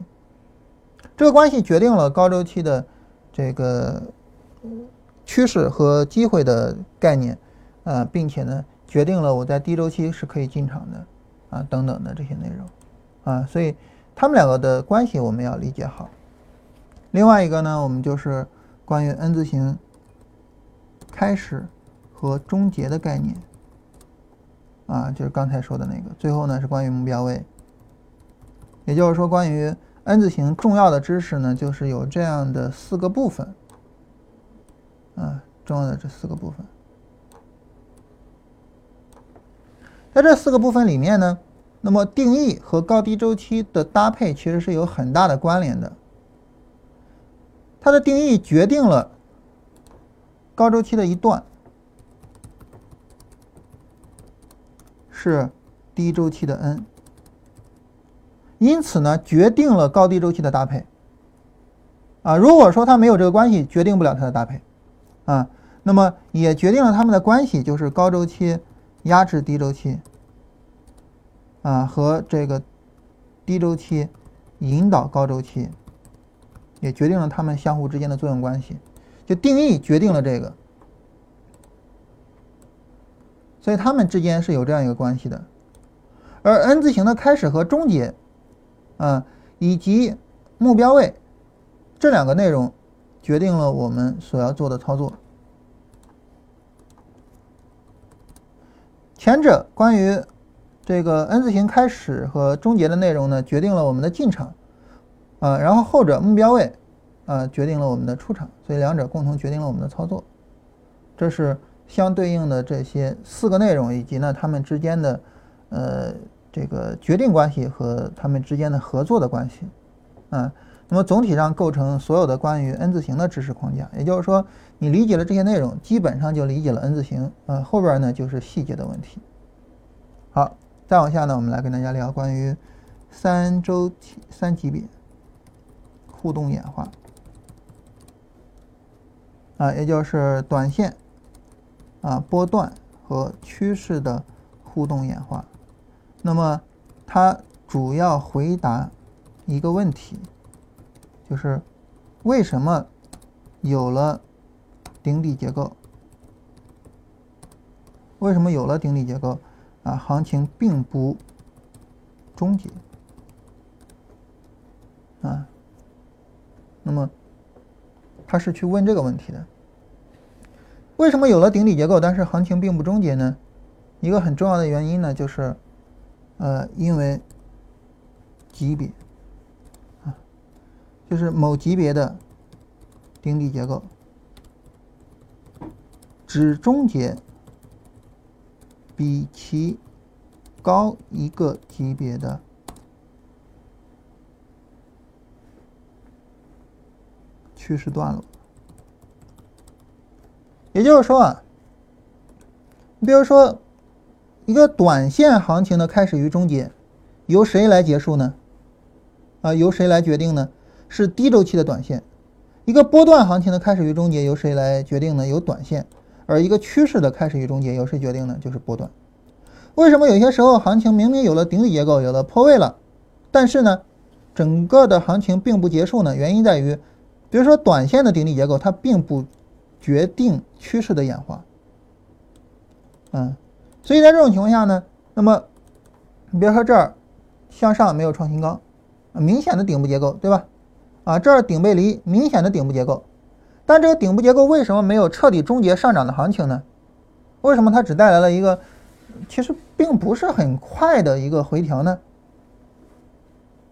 Speaker 2: 这个关系决定了高周期的这个趋势和机会的概念，啊，并且呢，决定了我在低周期是可以进场的，啊，等等的这些内容，啊，所以他们两个的关系我们要理解好。另外一个呢，我们就是关于 N 字形开始和终结的概念，啊，就是刚才说的那个。最后呢，是关于目标位，也就是说关于。N 字形重要的知识呢，就是有这样的四个部分，啊，重要的这四个部分，在这四个部分里面呢，那么定义和高低周期的搭配其实是有很大的关联的。它的定义决定了高周期的一段是低周期的 N。因此呢，决定了高低周期的搭配。啊，如果说它没有这个关系，决定不了它的搭配。啊，那么也决定了它们的关系，就是高周期压制低周期。啊，和这个低周期引导高周期，也决定了它们相互之间的作用关系。就定义决定了这个，所以它们之间是有这样一个关系的。而 N 字形的开始和终结。啊，以及目标位这两个内容，决定了我们所要做的操作。前者关于这个 N 字形开始和终结的内容呢，决定了我们的进场，啊，然后后者目标位，啊，决定了我们的出场，所以两者共同决定了我们的操作。这是相对应的这些四个内容，以及呢它们之间的，呃。这个决定关系和他们之间的合作的关系，啊，那么总体上构成所有的关于 N 字形的知识框架。也就是说，你理解了这些内容，基本上就理解了 N 字形。啊，后边呢就是细节的问题。好，再往下呢，我们来跟大家聊关于三周期、三级别互动演化，啊，也就是短线、啊波段和趋势的互动演化。那么，它主要回答一个问题，就是为什么有了顶底结构？为什么有了顶底结构？啊，行情并不终结啊。那么他是去问这个问题的：为什么有了顶底结构，但是行情并不终结呢？一个很重要的原因呢，就是呃，因为级别啊，就是某级别的顶底结构只终结。比其高一个级别的趋势段落，也就是说啊，你比如说一个短线行情的开始与终结，由谁来结束呢？啊，由谁来决定呢？是低周期的短线。一个波段行情的开始与终结由谁来决定呢？由短线。而一个趋势的开始与终结由谁决定呢？就是波段。为什么有些时候行情明明有了顶底结构，有了破位了，但是呢，整个的行情并不结束呢？原因在于，比如说短线的顶底结构，它并不决定趋势的演化。嗯，所以在这种情况下呢，那么你比如说这儿向上没有创新高，明显的顶部结构，对吧？啊，这儿顶背离，明显的顶部结构。但这个顶部结构为什么没有彻底终结上涨的行情呢？为什么它只带来了一个其实并不是很快的一个回调呢？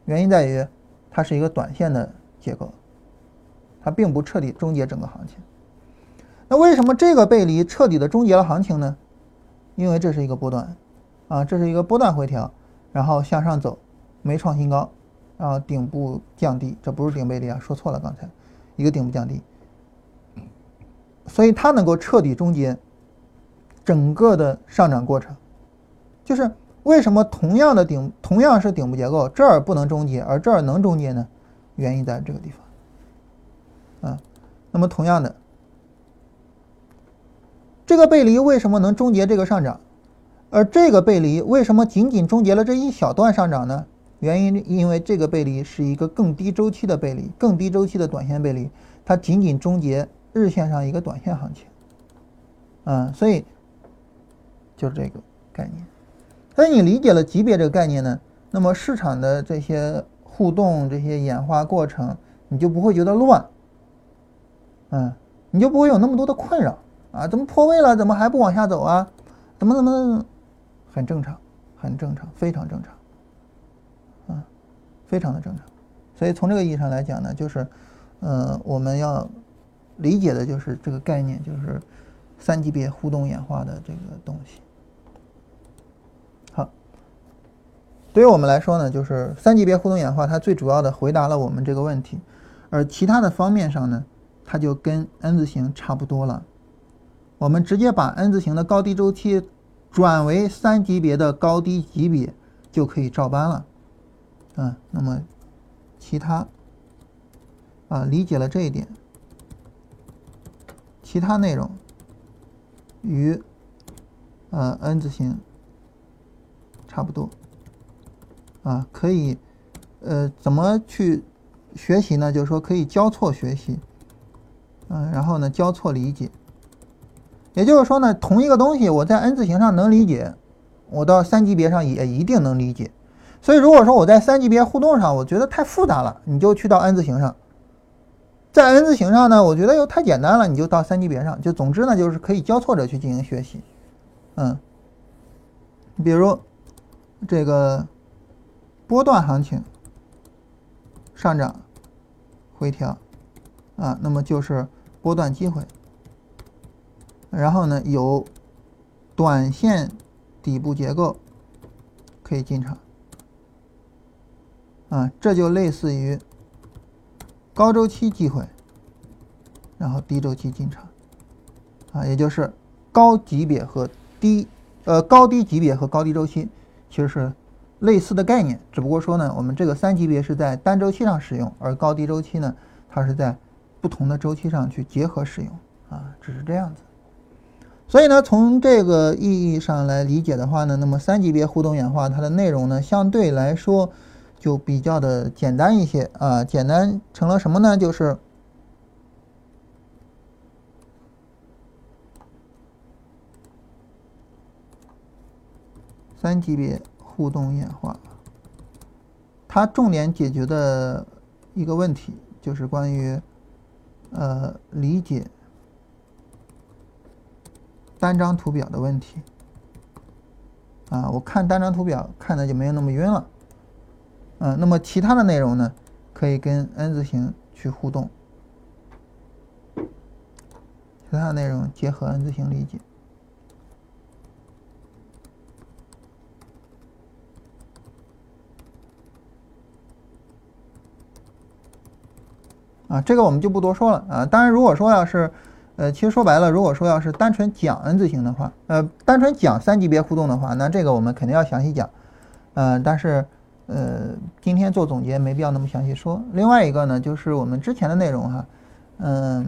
Speaker 2: 原因在于它是一个短线的结构，它并不彻底终结整个行情。那为什么这个背离彻底的终结了行情呢？因为这是一个波段，啊，这是一个波段回调，然后向上走，没创新高，然后顶部降低，这不是顶背离啊，说错了，刚才一个顶部降低。所以它能够彻底终结整个的上涨过程，就是为什么同样的顶同样是顶部结构，这儿不能终结，而这儿能终结呢？原因在这个地方。那么同样的，这个背离为什么能终结这个上涨，而这个背离为什么仅仅终结了这一小段上涨呢？原因因为这个背离是一个更低周期的背离，更低周期的短线背离，它仅仅终结。日线上一个短线行情，嗯，所以就是这个概念。所以你理解了级别这个概念呢，那么市场的这些互动、这些演化过程，你就不会觉得乱，嗯，你就不会有那么多的困扰啊。怎么破位了？怎么还不往下走啊？怎么怎么？很正常，很正常，非常正常，啊，非常的正常。所以从这个意义上来讲呢，就是，呃，我们要。理解的就是这个概念，就是三级别互动演化的这个东西。好，对于我们来说呢，就是三级别互动演化，它最主要的回答了我们这个问题，而其他的方面上呢，它就跟 N 字形差不多了。我们直接把 N 字形的高低周期转为三级别的高低级别，就可以照搬了。嗯，那么其他啊，理解了这一点。其他内容与呃 N 字形差不多啊，可以呃怎么去学习呢？就是说可以交错学习，嗯，然后呢交错理解。也就是说呢，同一个东西我在 N 字形上能理解，我到三级别上也一定能理解。所以如果说我在三级别互动上我觉得太复杂了，你就去到 N 字形上。在 N 字形上呢，我觉得又太简单了，你就到三级别上。就总之呢，就是可以交错着去进行学习。嗯，比如这个波段行情上涨回调啊，那么就是波段机会。然后呢，有短线底部结构可以进场啊，这就类似于。高周期机会，然后低周期进场，啊，也就是高级别和低，呃，高低级别和高低周期其实是类似的概念，只不过说呢，我们这个三级别是在单周期上使用，而高低周期呢，它是在不同的周期上去结合使用，啊，只是这样子。所以呢，从这个意义上来理解的话呢，那么三级别互动演化它的内容呢，相对来说。就比较的简单一些啊，简单成了什么呢？就是三级别互动演化，它重点解决的一个问题就是关于呃理解单张图表的问题。啊，我看单张图表看的就没有那么晕了。嗯，那么其他的内容呢，可以跟 N 字形去互动，其他的内容结合 N 字形理解。啊，这个我们就不多说了啊。当然，如果说要是，呃，其实说白了，如果说要是单纯讲 N 字形的话，呃，单纯讲三级别互动的话，那这个我们肯定要详细讲。呃，但是，呃，今天做总结没必要那么详细说。另外一个呢，就是我们之前的内容哈，嗯，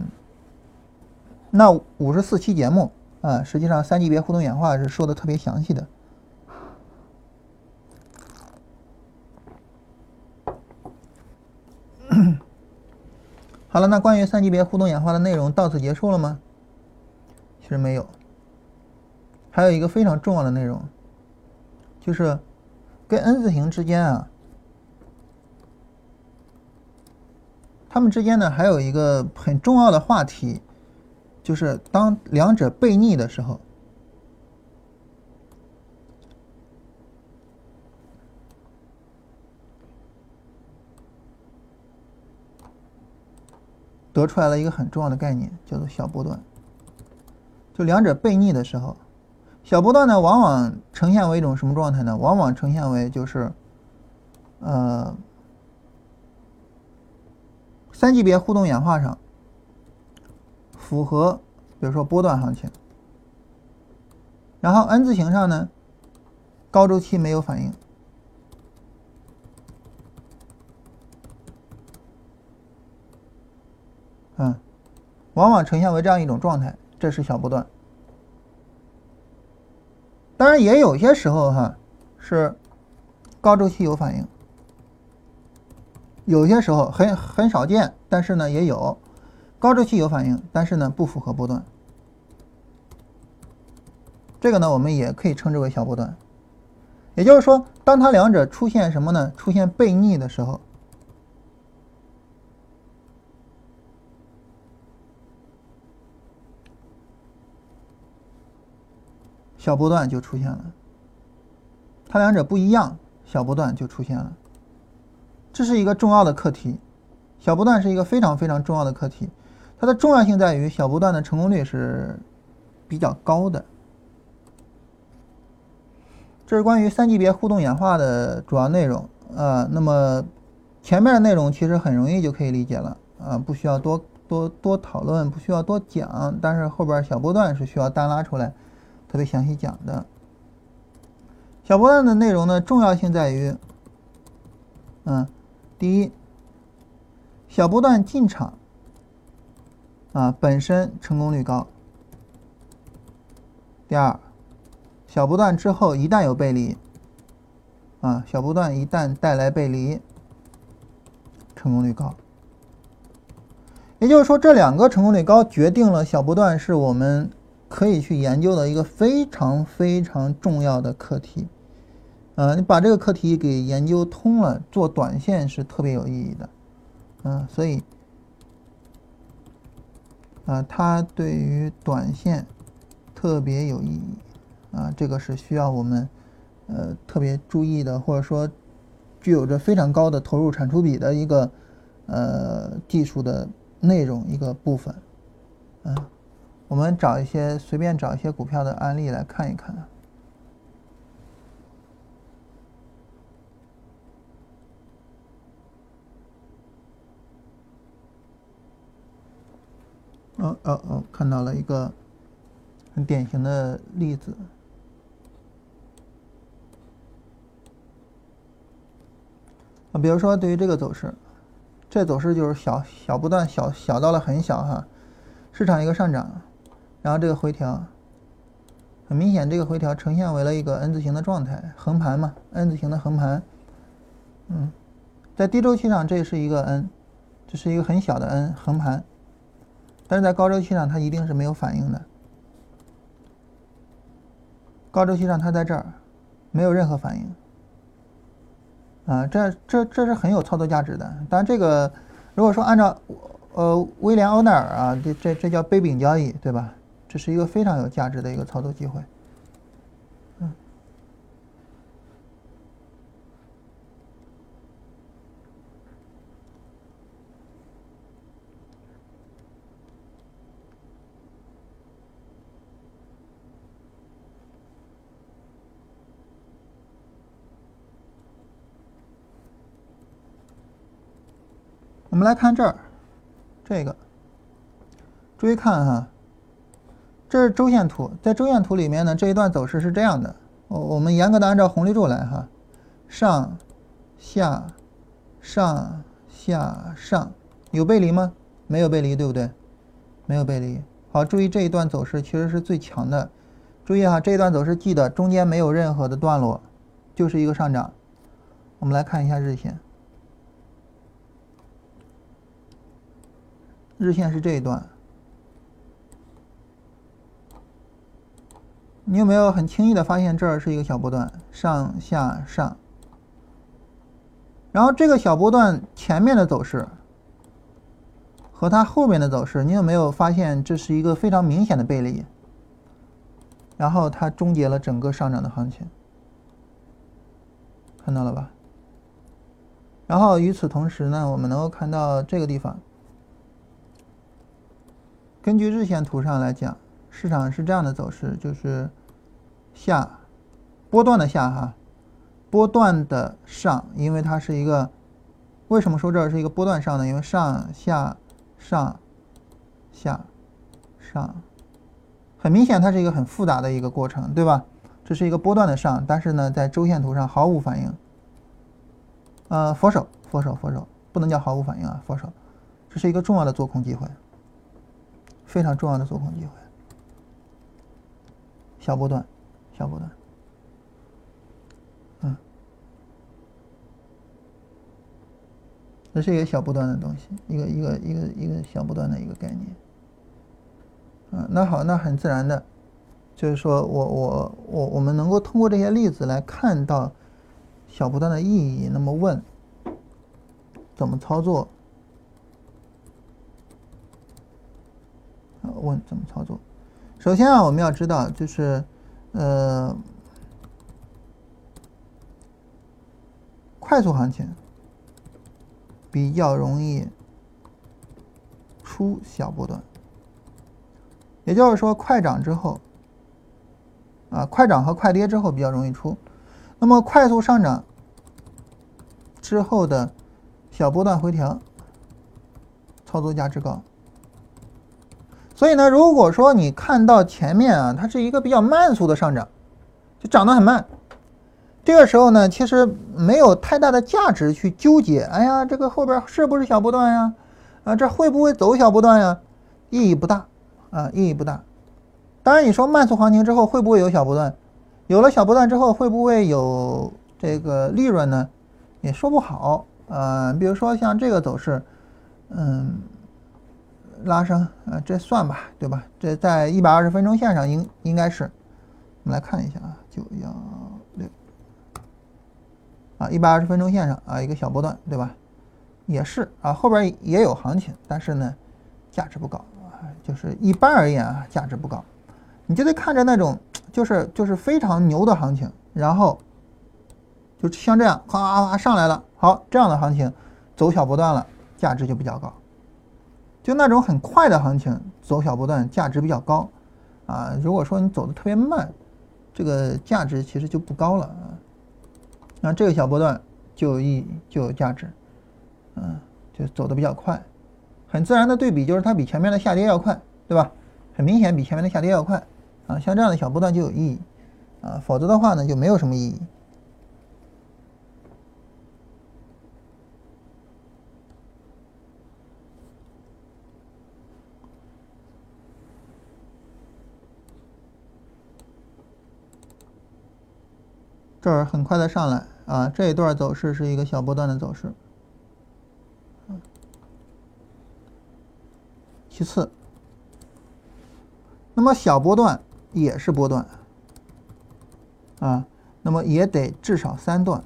Speaker 2: 那五十四期节目啊，实际上三级别互动演化是说的特别详细的。好了，那关于三级别互动演化的内容到此结束了吗？其实没有，还有一个非常重要的内容，就是跟 N 字形之间啊，它们之间呢还有一个很重要的话题，就是当两者背逆的时候。得出来了一个很重要的概念，叫做小波段。就两者背逆的时候，小波段呢，往往呈现为一种什么状态呢？往往呈现为就是，呃，三级别互动演化上符合，比如说波段行情，然后 N 字形上呢，高周期没有反应。嗯，往往呈现为这样一种状态，这是小波段。当然，也有些时候哈是高周期有反应，有些时候很很少见，但是呢也有高周期有反应，但是呢不符合波段。这个呢我们也可以称之为小波段。也就是说，当它两者出现什么呢？出现背逆的时候。小波段就出现了，它两者不一样，小波段就出现了，这是一个重要的课题。小波段是一个非常非常重要的课题，它的重要性在于小波段的成功率是比较高的。这是关于三级别互动演化的主要内容啊。那么前面的内容其实很容易就可以理解了啊，不需要多多多讨论，不需要多讲。但是后边小波段是需要单拉出来。特别详细讲的，小波段的内容呢，重要性在于，嗯，第一，小波段进场，啊，本身成功率高；第二，小波段之后一旦有背离，啊，小波段一旦带来背离，成功率高。也就是说，这两个成功率高，决定了小波段是我们。可以去研究的一个非常非常重要的课题，呃，你把这个课题给研究通了，做短线是特别有意义的，嗯，所以，啊，它对于短线特别有意义，啊，这个是需要我们呃特别注意的，或者说具有着非常高的投入产出比的一个呃技术的内容一个部分，嗯。我们找一些随便找一些股票的案例来看一看。哦哦哦，看到了一个很典型的例子啊，比如说对于这个走势，这走势就是小小不断小小到了很小哈，市场一个上涨。然后这个回调，很明显，这个回调呈现为了一个 N 字形的状态，横盘嘛，N 字形的横盘。嗯，在低周期上这是一个 N，这是一个很小的 N 横盘，但是在高周期上它一定是没有反应的。高周期上它在这儿，没有任何反应。啊，这这这是很有操作价值的。当然，这个如果说按照呃威廉欧奈尔啊，这这这叫杯柄交易，对吧？这是一个非常有价值的一个操作机会。嗯，我们来看这儿，这个，注意看哈。这是周线图，在周线图里面呢，这一段走势是这样的。我我们严格的按照红绿柱来哈，上下上下上，有背离吗？没有背离，对不对？没有背离。好，注意这一段走势其实是最强的。注意哈，这一段走势记得中间没有任何的段落，就是一个上涨。我们来看一下日线，日线是这一段。你有没有很轻易的发现这儿是一个小波段，上下上，然后这个小波段前面的走势和它后面的走势，你有没有发现这是一个非常明显的背离？然后它终结了整个上涨的行情，看到了吧？然后与此同时呢，我们能够看到这个地方，根据日线图上来讲，市场是这样的走势，就是。下波段的下哈，波段的上，因为它是一个，为什么说这是一个波段上呢？因为上下上下上，很明显它是一个很复杂的一个过程，对吧？这是一个波段的上，但是呢，在周线图上毫无反应。呃，佛手佛手佛手，不能叫毫无反应啊，佛手，这是一个重要的做空机会，非常重要的做空机会，小波段。小波段，嗯，这是一个小波段的东西，一个一个一个一个小波段的一个概念，嗯，那好，那很自然的，就是说我我我我们能够通过这些例子来看到小波段的意义。那么问，怎么操作？问怎么操作？首先啊，我们要知道就是。呃，快速行情比较容易出小波段，也就是说，快涨之后，啊，快涨和快跌之后比较容易出。那么，快速上涨之后的小波段回调，操作价值高。所以呢，如果说你看到前面啊，它是一个比较慢速的上涨，就涨得很慢，这个时候呢，其实没有太大的价值去纠结。哎呀，这个后边是不是小波段呀？啊，这会不会走小波段呀？意义不大啊，意义不大。当然，你说慢速行情之后会不会有小波段？有了小波段之后会不会有这个利润呢？也说不好。呃，比如说像这个走势，嗯。拉升，呃，这算吧，对吧？这在一百二十分钟线上应应该是，我们来看一下啊，九幺六，啊，一百二十分钟线上啊，一个小波段，对吧？也是啊，后边也有行情，但是呢，价值不高啊，就是一般而言啊，价值不高。你就得看着那种，就是就是非常牛的行情，然后就像这样，哗哗哗上来了，好，这样的行情走小波段了，价值就比较高。就那种很快的行情，走小波段价值比较高，啊，如果说你走的特别慢，这个价值其实就不高了啊。那这个小波段就有意义，就有价值，嗯，就走的比较快，很自然的对比就是它比前面的下跌要快，对吧？很明显比前面的下跌要快，啊，像这样的小波段就有意义，啊，否则的话呢就没有什么意义。这儿很快的上来啊，这一段走势是一个小波段的走势。其次，那么小波段也是波段啊，那么也得至少三段。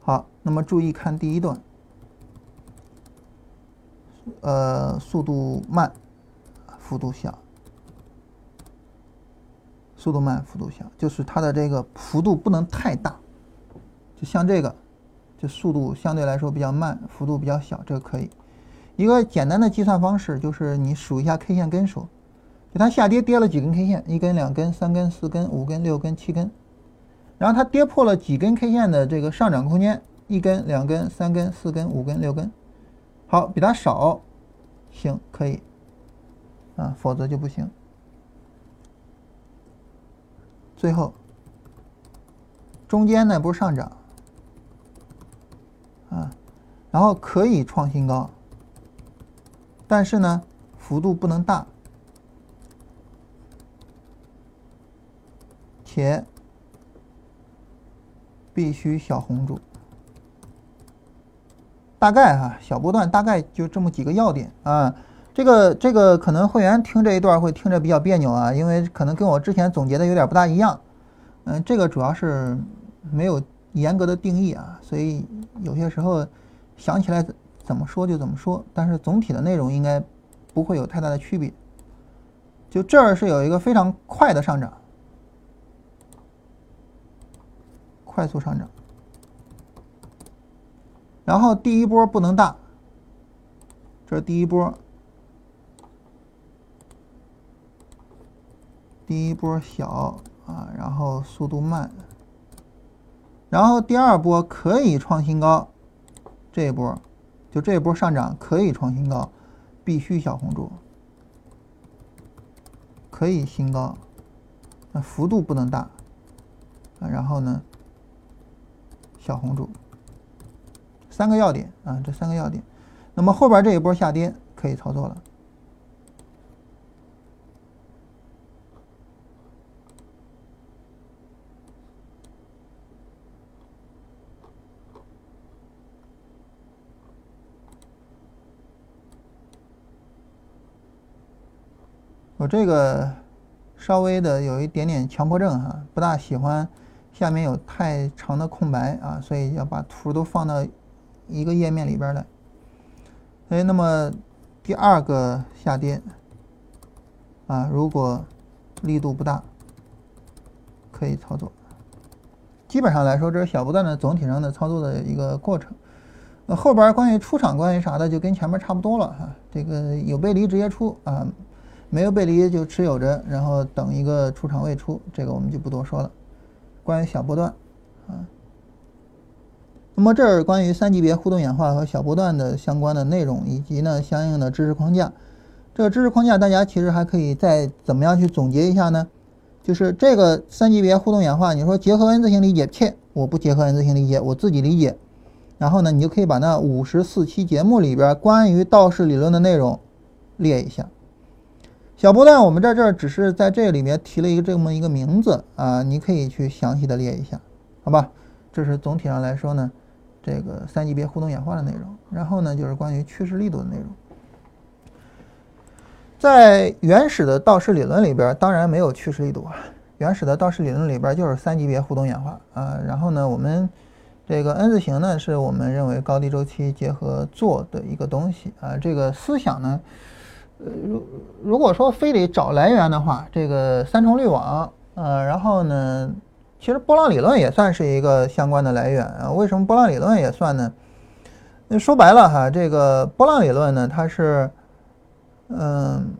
Speaker 2: 好，那么注意看第一段，呃，速度慢，幅度小，速度慢，幅度小，就是它的这个幅度不能太大，就像这个，就速度相对来说比较慢，幅度比较小，这个可以。一个简单的计算方式就是你数一下 K 线根数，就它下跌跌了几根 K 线，一根、两根、三根、四根、五根、六根、七根。然后它跌破了几根 K 线的这个上涨空间，一根、两根、三根、四根、五根、六根，好，比它少，行，可以，啊，否则就不行。最后，中间呢不是上涨，啊，然后可以创新高，但是呢幅度不能大，且。必须小红柱，大概哈小波段，大概就这么几个要点啊。这个这个可能会员听这一段会听着比较别扭啊，因为可能跟我之前总结的有点不大一样。嗯，这个主要是没有严格的定义啊，所以有些时候想起来怎么说就怎么说，但是总体的内容应该不会有太大的区别。就这儿是有一个非常快的上涨。快速上涨，然后第一波不能大，这是第一波，第一波小啊，然后速度慢，然后第二波可以创新高，这一波就这一波上涨可以创新高，必须小红柱，可以新高，那幅度不能大啊，然后呢？小红柱，三个要点啊，这三个要点。那么后边这一波下跌可以操作了。我这个稍微的有一点点强迫症哈，不大喜欢。下面有太长的空白啊，所以要把图都放到一个页面里边来。哎，那么第二个下跌啊，如果力度不大，可以操作。基本上来说，这是小波段的总体上的操作的一个过程。那后边关于出场、关于啥的，就跟前面差不多了哈。这个有背离直接出啊，没有背离就持有着，然后等一个出场位出，这个我们就不多说了。关于小波段，啊，那么这是关于三级别互动演化和小波段的相关的内容，以及呢相应的知识框架。这个知识框架大家其实还可以再怎么样去总结一下呢？就是这个三级别互动演化，你说结合 N 字形理解，切，我不结合 N 字形理解，我自己理解。然后呢，你就可以把那五十四期节目里边关于道氏理论的内容列一下。小波段，我们在这儿只是在这里面提了一个这么一个名字啊，你可以去详细的列一下，好吧？这是总体上来说呢，这个三级别互动演化的内容。然后呢，就是关于趋势力度的内容。在原始的道氏理论里边，当然没有趋势力度啊。原始的道氏理论里边就是三级别互动演化啊。然后呢，我们这个 N 字形呢，是我们认为高低周期结合做的一个东西啊。这个思想呢。呃，如如果说非得找来源的话，这个三重滤网，呃，然后呢，其实波浪理论也算是一个相关的来源啊。为什么波浪理论也算呢？那说白了哈，这个波浪理论呢，它是，嗯，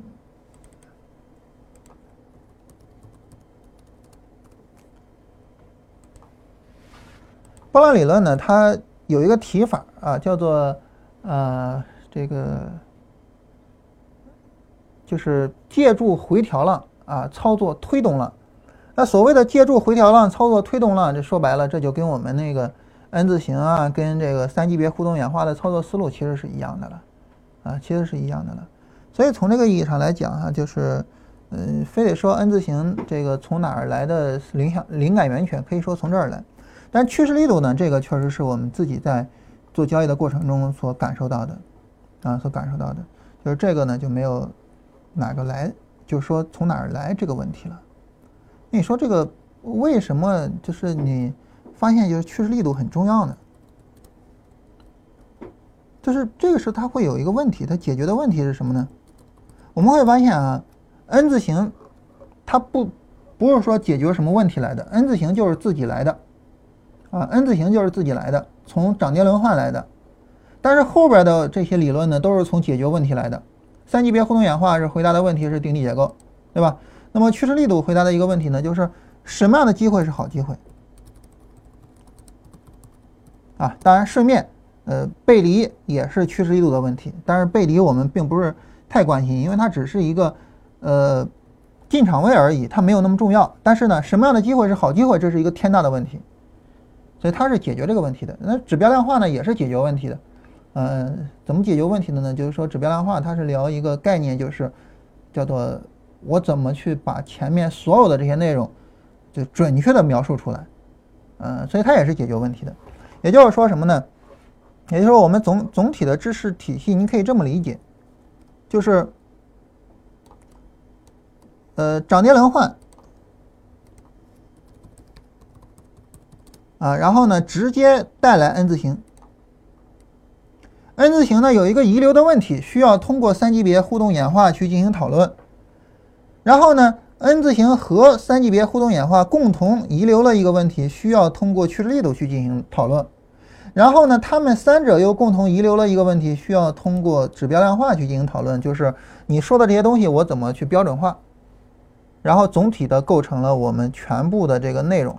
Speaker 2: 波浪理论呢，它有一个提法啊，叫做呃，这个。就是借助回调浪啊，操作推动浪。那所谓的借助回调浪操作推动浪，这说白了，这就跟我们那个 N 字形啊，跟这个三级别互动演化的操作思路其实是一样的了，啊，其实是一样的了。所以从这个意义上来讲哈，就是，嗯，非得说 N 字形这个从哪儿来的灵想灵感源泉，可以说从这儿来。但趋势力度呢，这个确实是我们自己在做交易的过程中所感受到的，啊，所感受到的，就是这个呢就没有。哪个来？就是说从哪儿来这个问题了。你说这个为什么就是你发现就是趋势力度很重要呢？就是这个时候它会有一个问题，它解决的问题是什么呢？我们会发现啊，N 字形它不不是说解决什么问题来的，N 字形就是自己来的啊，N 字形就是自己来的，从涨跌轮换来的。但是后边的这些理论呢，都是从解决问题来的。三级别互动演化是回答的问题是定理结构，对吧？那么趋势力度回答的一个问题呢，就是什么样的机会是好机会？啊，当然顺便，呃，背离也是趋势力度的问题，但是背离我们并不是太关心，因为它只是一个呃进场位而已，它没有那么重要。但是呢，什么样的机会是好机会，这是一个天大的问题，所以它是解决这个问题的。那指标量化呢，也是解决问题的。呃，怎么解决问题的呢？就是说指标量化，它是聊一个概念，就是叫做我怎么去把前面所有的这些内容就准确的描述出来。呃，所以它也是解决问题的。也就是说什么呢？也就是说我们总总体的知识体系，你可以这么理解，就是呃涨跌轮换啊，然后呢直接带来 N 字形。N 字形呢有一个遗留的问题，需要通过三级别互动演化去进行讨论。然后呢，N 字形和三级别互动演化共同遗留了一个问题，需要通过趋势力度去进行讨论。然后呢，他们三者又共同遗留了一个问题，需要通过指标量化去进行讨论，就是你说的这些东西我怎么去标准化，然后总体的构成了我们全部的这个内容。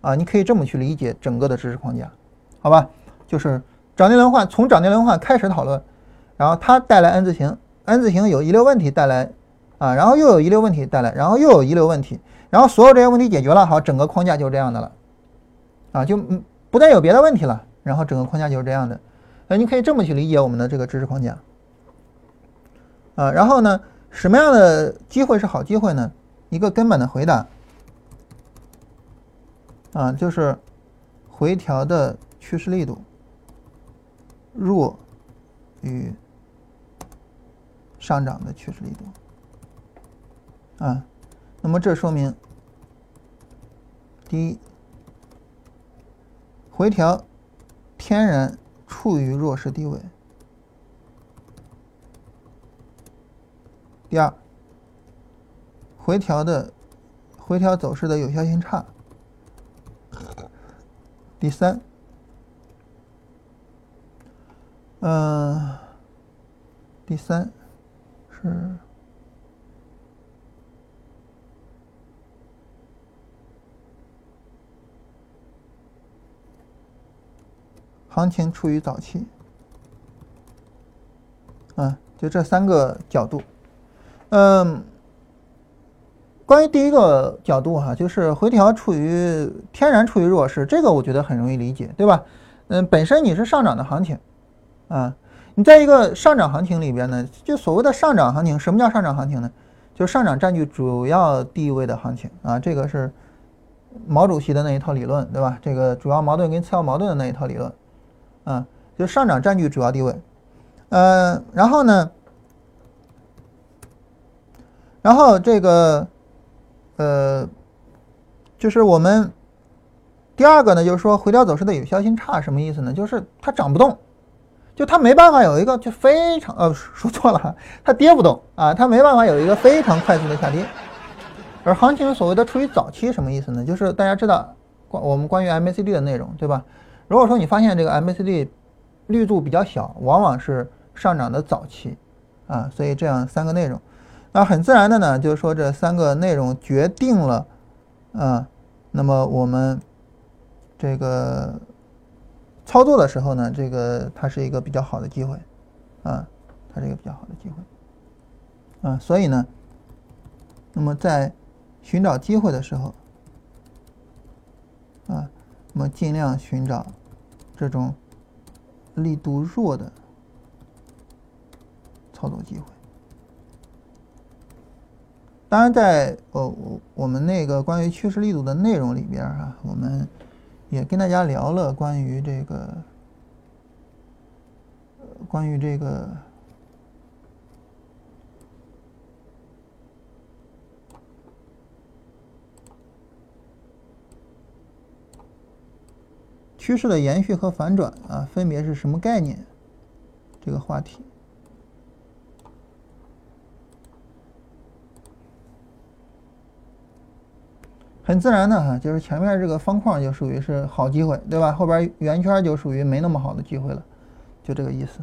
Speaker 2: 啊，你可以这么去理解整个的知识框架，好吧？就是。涨跌轮换从涨跌轮换开始讨论，然后它带来 N 字形，N 字形有遗留问题带来啊，然后又有遗留问题带来，然后又有遗留问题，然后所有这些问题解决了，好，整个框架就是这样的了，啊，就嗯不再有别的问题了，然后整个框架就是这样的，那你可以这么去理解我们的这个知识框架，啊，然后呢，什么样的机会是好机会呢？一个根本的回答，啊，就是回调的趋势力度。弱于上涨的趋势力度啊，那么这说明第一，回调天然处于弱势地位；第二，回调的回调走势的有效性差；第三。嗯，第三是行情处于早期，啊，就这三个角度。嗯，关于第一个角度哈，就是回调处于天然处于弱势，这个我觉得很容易理解，对吧？嗯，本身你是上涨的行情。啊，你在一个上涨行情里边呢，就所谓的上涨行情，什么叫上涨行情呢？就上涨占据主要地位的行情啊，这个是毛主席的那一套理论，对吧？这个主要矛盾跟次要矛盾的那一套理论，啊，就上涨占据主要地位，呃，然后呢，然后这个，呃，就是我们第二个呢，就是说回调走势的有效性差，什么意思呢？就是它涨不动。就它没办法有一个就非常呃说错了，它跌不动啊，它没办法有一个非常快速的下跌。而行情所谓的处于早期什么意思呢？就是大家知道关我们关于 MACD 的内容对吧？如果说你发现这个 MACD 绿度比较小，往往是上涨的早期啊，所以这样三个内容，那很自然的呢，就是说这三个内容决定了啊，那么我们这个。操作的时候呢，这个它是一个比较好的机会，啊，它是一个比较好的机会，啊，所以呢，那么在寻找机会的时候，啊，那么尽量寻找这种力度弱的操作机会。当然，在呃我我们那个关于趋势力度的内容里边啊，我们。也跟大家聊了关于这个关于这个趋势的延续和反转啊分别是什么概念？这个话题。很自然的哈，就是前面这个方框就属于是好机会，对吧？后边圆圈就属于没那么好的机会了，就这个意思，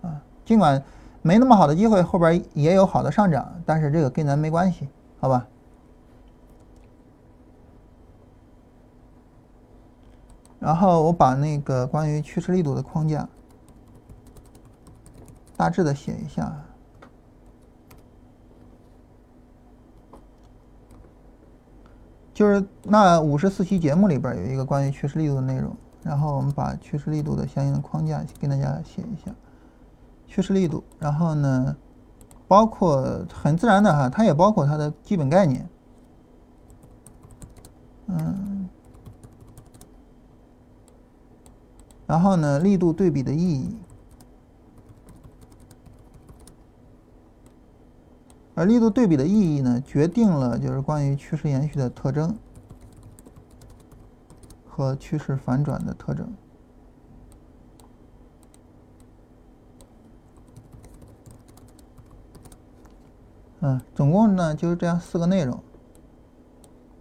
Speaker 2: 啊，尽管没那么好的机会，后边也有好的上涨，但是这个跟咱没关系，好吧？然后我把那个关于趋势力度的框架大致的写一下。就是那五十四期节目里边有一个关于趋势力度的内容，然后我们把趋势力度的相应的框架跟大家写一下。趋势力度，然后呢，包括很自然的哈，它也包括它的基本概念，嗯，然后呢，力度对比的意义。而力度对比的意义呢，决定了就是关于趋势延续的特征和趋势反转的特征。嗯，总共呢就是这样四个内容。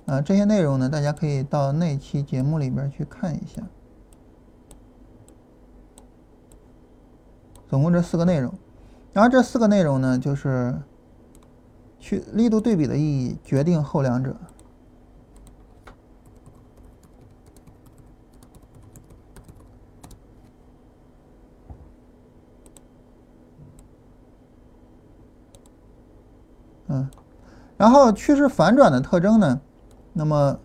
Speaker 2: 啊，这些内容呢，大家可以到那期节目里边去看一下。总共这四个内容，然后这四个内容呢，就是。去力度对比的意义决定后两者。嗯，然后趋势反转的特征呢？那么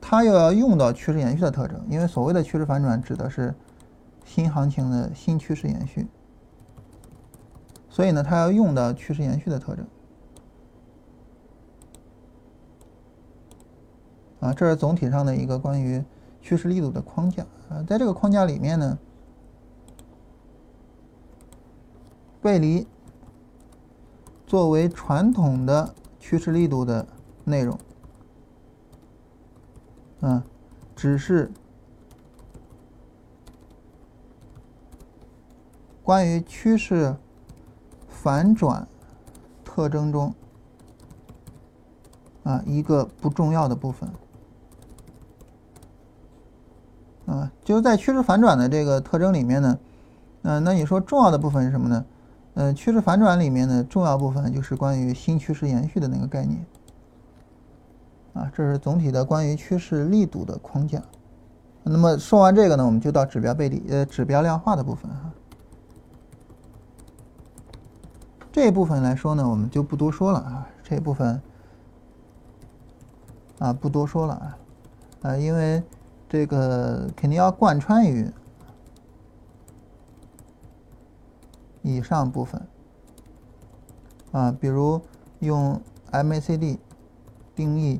Speaker 2: 它又要用到趋势延续的特征，因为所谓的趋势反转指的是新行情的新趋势延续，所以呢，它要用到趋势延续的特征。啊，这是总体上的一个关于趋势力度的框架啊，在这个框架里面呢，背离作为传统的趋势力度的内容，啊，只是关于趋势反转特征中啊一个不重要的部分。啊，就是在趋势反转的这个特征里面呢，嗯，那你说重要的部分是什么呢？嗯，趋势反转里面的重要部分就是关于新趋势延续的那个概念。啊，这是总体的关于趋势力度的框架。那么说完这个呢，我们就到指标背离呃指标量化的部分哈。这一部分来说呢，我们就不多说了啊，这一部分啊不多说了啊，啊，因为。这个肯定要贯穿于以上部分啊，比如用 MACD 定义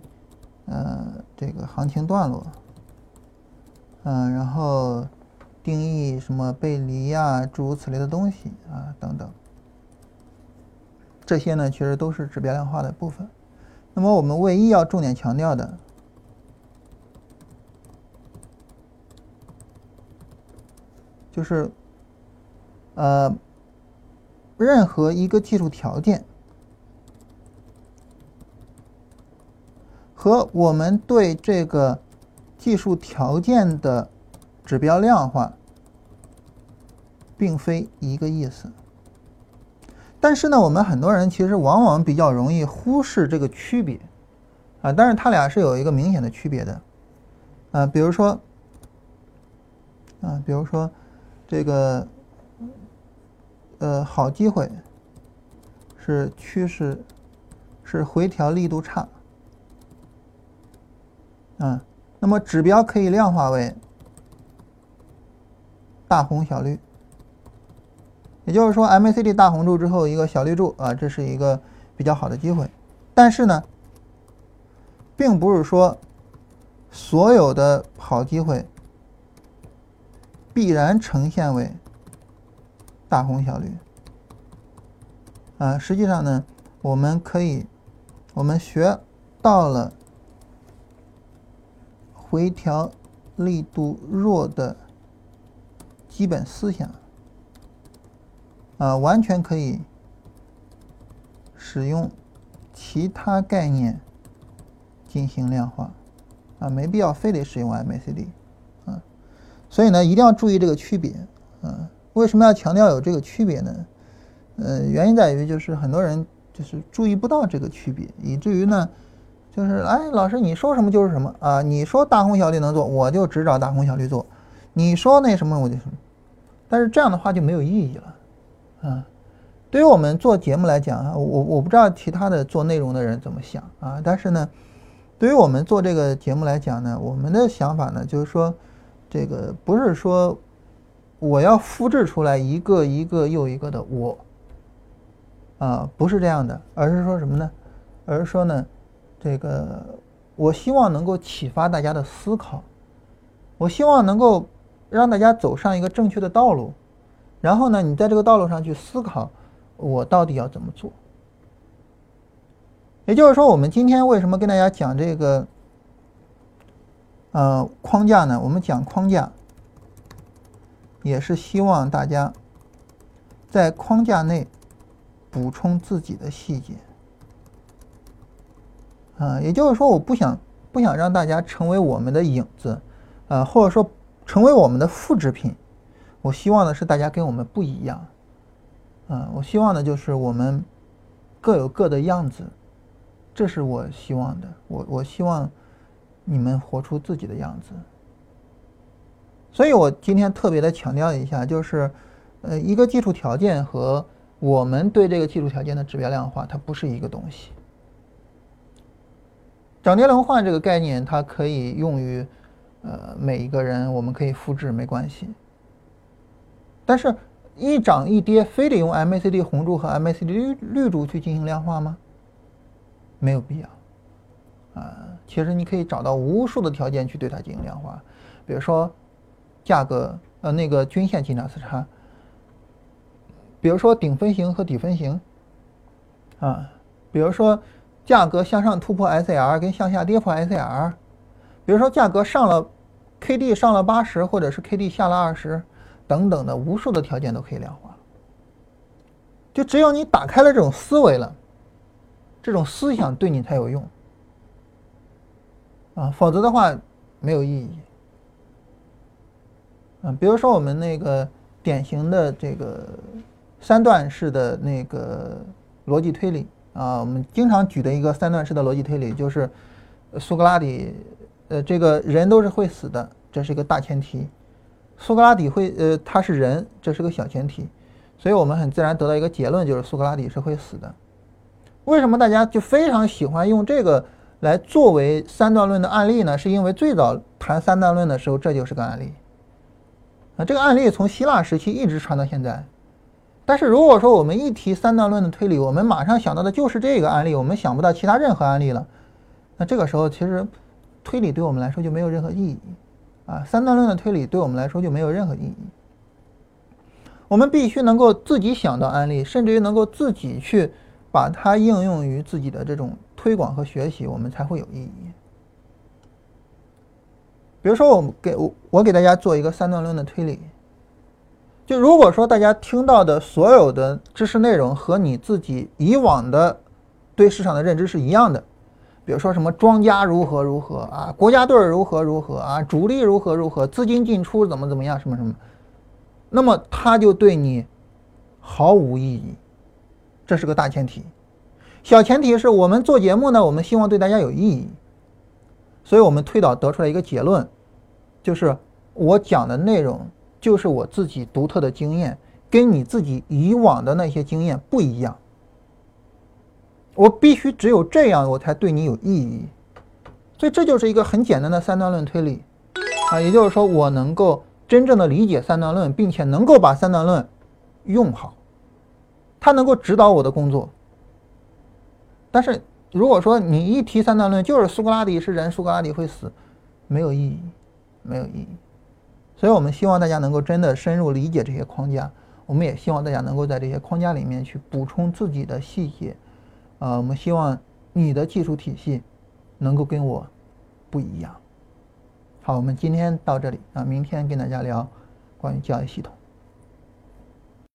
Speaker 2: 呃这个行情段落，嗯，然后定义什么背离呀，诸如此类的东西啊等等，这些呢其实都是指标量化的部分。那么我们唯一要重点强调的。就是，呃，任何一个技术条件和我们对这个技术条件的指标量化，并非一个意思。但是呢，我们很多人其实往往比较容易忽视这个区别啊。但是它俩是有一个明显的区别的，啊，比如说，啊，比如说。这个，呃，好机会是趋势，是回调力度差，啊，那么指标可以量化为大红小绿，也就是说，MACD 大红柱之后一个小绿柱啊，这是一个比较好的机会，但是呢，并不是说所有的好机会。必然呈现为大红小绿。啊！实际上呢，我们可以，我们学到了回调力度弱的基本思想，啊，完全可以使用其他概念进行量化，啊，没必要非得使用 MACD，所以呢，一定要注意这个区别，啊，为什么要强调有这个区别呢？呃，原因在于就是很多人就是注意不到这个区别，以至于呢。就是哎，老师，你说什么就是什么啊？你说大红小绿能做，我就只找大红小绿做。你说那什么，我就什么。但是这样的话就没有意义了，啊。对于我们做节目来讲啊，我我不知道其他的做内容的人怎么想啊。但是呢，对于我们做这个节目来讲呢，我们的想法呢，就是说，这个不是说我要复制出来一个一个又一个的我，啊，不是这样的，而是说什么呢？而是说呢。这个，我希望能够启发大家的思考，我希望能够让大家走上一个正确的道路，然后呢，你在这个道路上去思考，我到底要怎么做。也就是说，我们今天为什么跟大家讲这个，呃，框架呢？我们讲框架，也是希望大家在框架内补充自己的细节。啊，也就是说，我不想不想让大家成为我们的影子，啊，或者说成为我们的复制品。我希望的是大家跟我们不一样，啊，我希望的就是我们各有各的样子，这是我希望的。我我希望你们活出自己的样子。所以我今天特别的强调一下，就是呃，一个基础条件和我们对这个基础条件的指标量化，它不是一个东西。涨跌轮换这个概念，它可以用于，呃，每一个人，我们可以复制，没关系。但是，一涨一跌，非得用 MACD 红柱和 MACD 绿绿柱去进行量化吗？没有必要。啊，其实你可以找到无数的条件去对它进行量化，比如说价格，呃，那个均线金价次差，比如说顶分型和底分型，啊，比如说。价格向上突破 SAR 跟向下跌破 SAR，比如说价格上了 KD 上了八十，或者是 KD 下了二十，等等的无数的条件都可以量化。就只有你打开了这种思维了，这种思想对你才有用啊，否则的话没有意义。嗯，比如说我们那个典型的这个三段式的那个逻辑推理。啊，我们经常举的一个三段式的逻辑推理就是，苏格拉底，呃，这个人都是会死的，这是一个大前提。苏格拉底会，呃，他是人，这是个小前提。所以我们很自然得到一个结论，就是苏格拉底是会死的。为什么大家就非常喜欢用这个来作为三段论的案例呢？是因为最早谈三段论的时候，这就是个案例。啊，这个案例从希腊时期一直传到现在。但是如果说我们一提三段论的推理，我们马上想到的就是这个案例，我们想不到其他任何案例了。那这个时候，其实推理对我们来说就没有任何意义啊！三段论的推理对我们来说就没有任何意义。我们必须能够自己想到案例，甚至于能够自己去把它应用于自己的这种推广和学习，我们才会有意义。比如说，我们给我我给大家做一个三段论的推理。就如果说大家听到的所有的知识内容和你自己以往的对市场的认知是一样的，比如说什么庄家如何如何啊，国家队如何如何啊，主力如何如何，资金进出怎么怎么样，什么什么，那么它就对你毫无意义。这是个大前提，小前提是我们做节目呢，我们希望对大家有意义，所以我们推导得出来一个结论，就是我讲的内容。就是我自己独特的经验，跟你自己以往的那些经验不一样。我必须只有这样，我才对你有意义。所以这就是一个很简单的三段论推理啊，也就是说，我能够真正的理解三段论，并且能够把三段论用好，它能够指导我的工作。但是如果说你一提三段论，就是苏格拉底是人，苏格拉底会死，没有意义，没有意义。所以我们希望大家能够真的深入理解这些框架，我们也希望大家能够在这些框架里面去补充自己的细节，呃，我们希望你的技术体系能够跟我不一样。好，我们今天到这里啊，明天跟大家聊关于教育系统。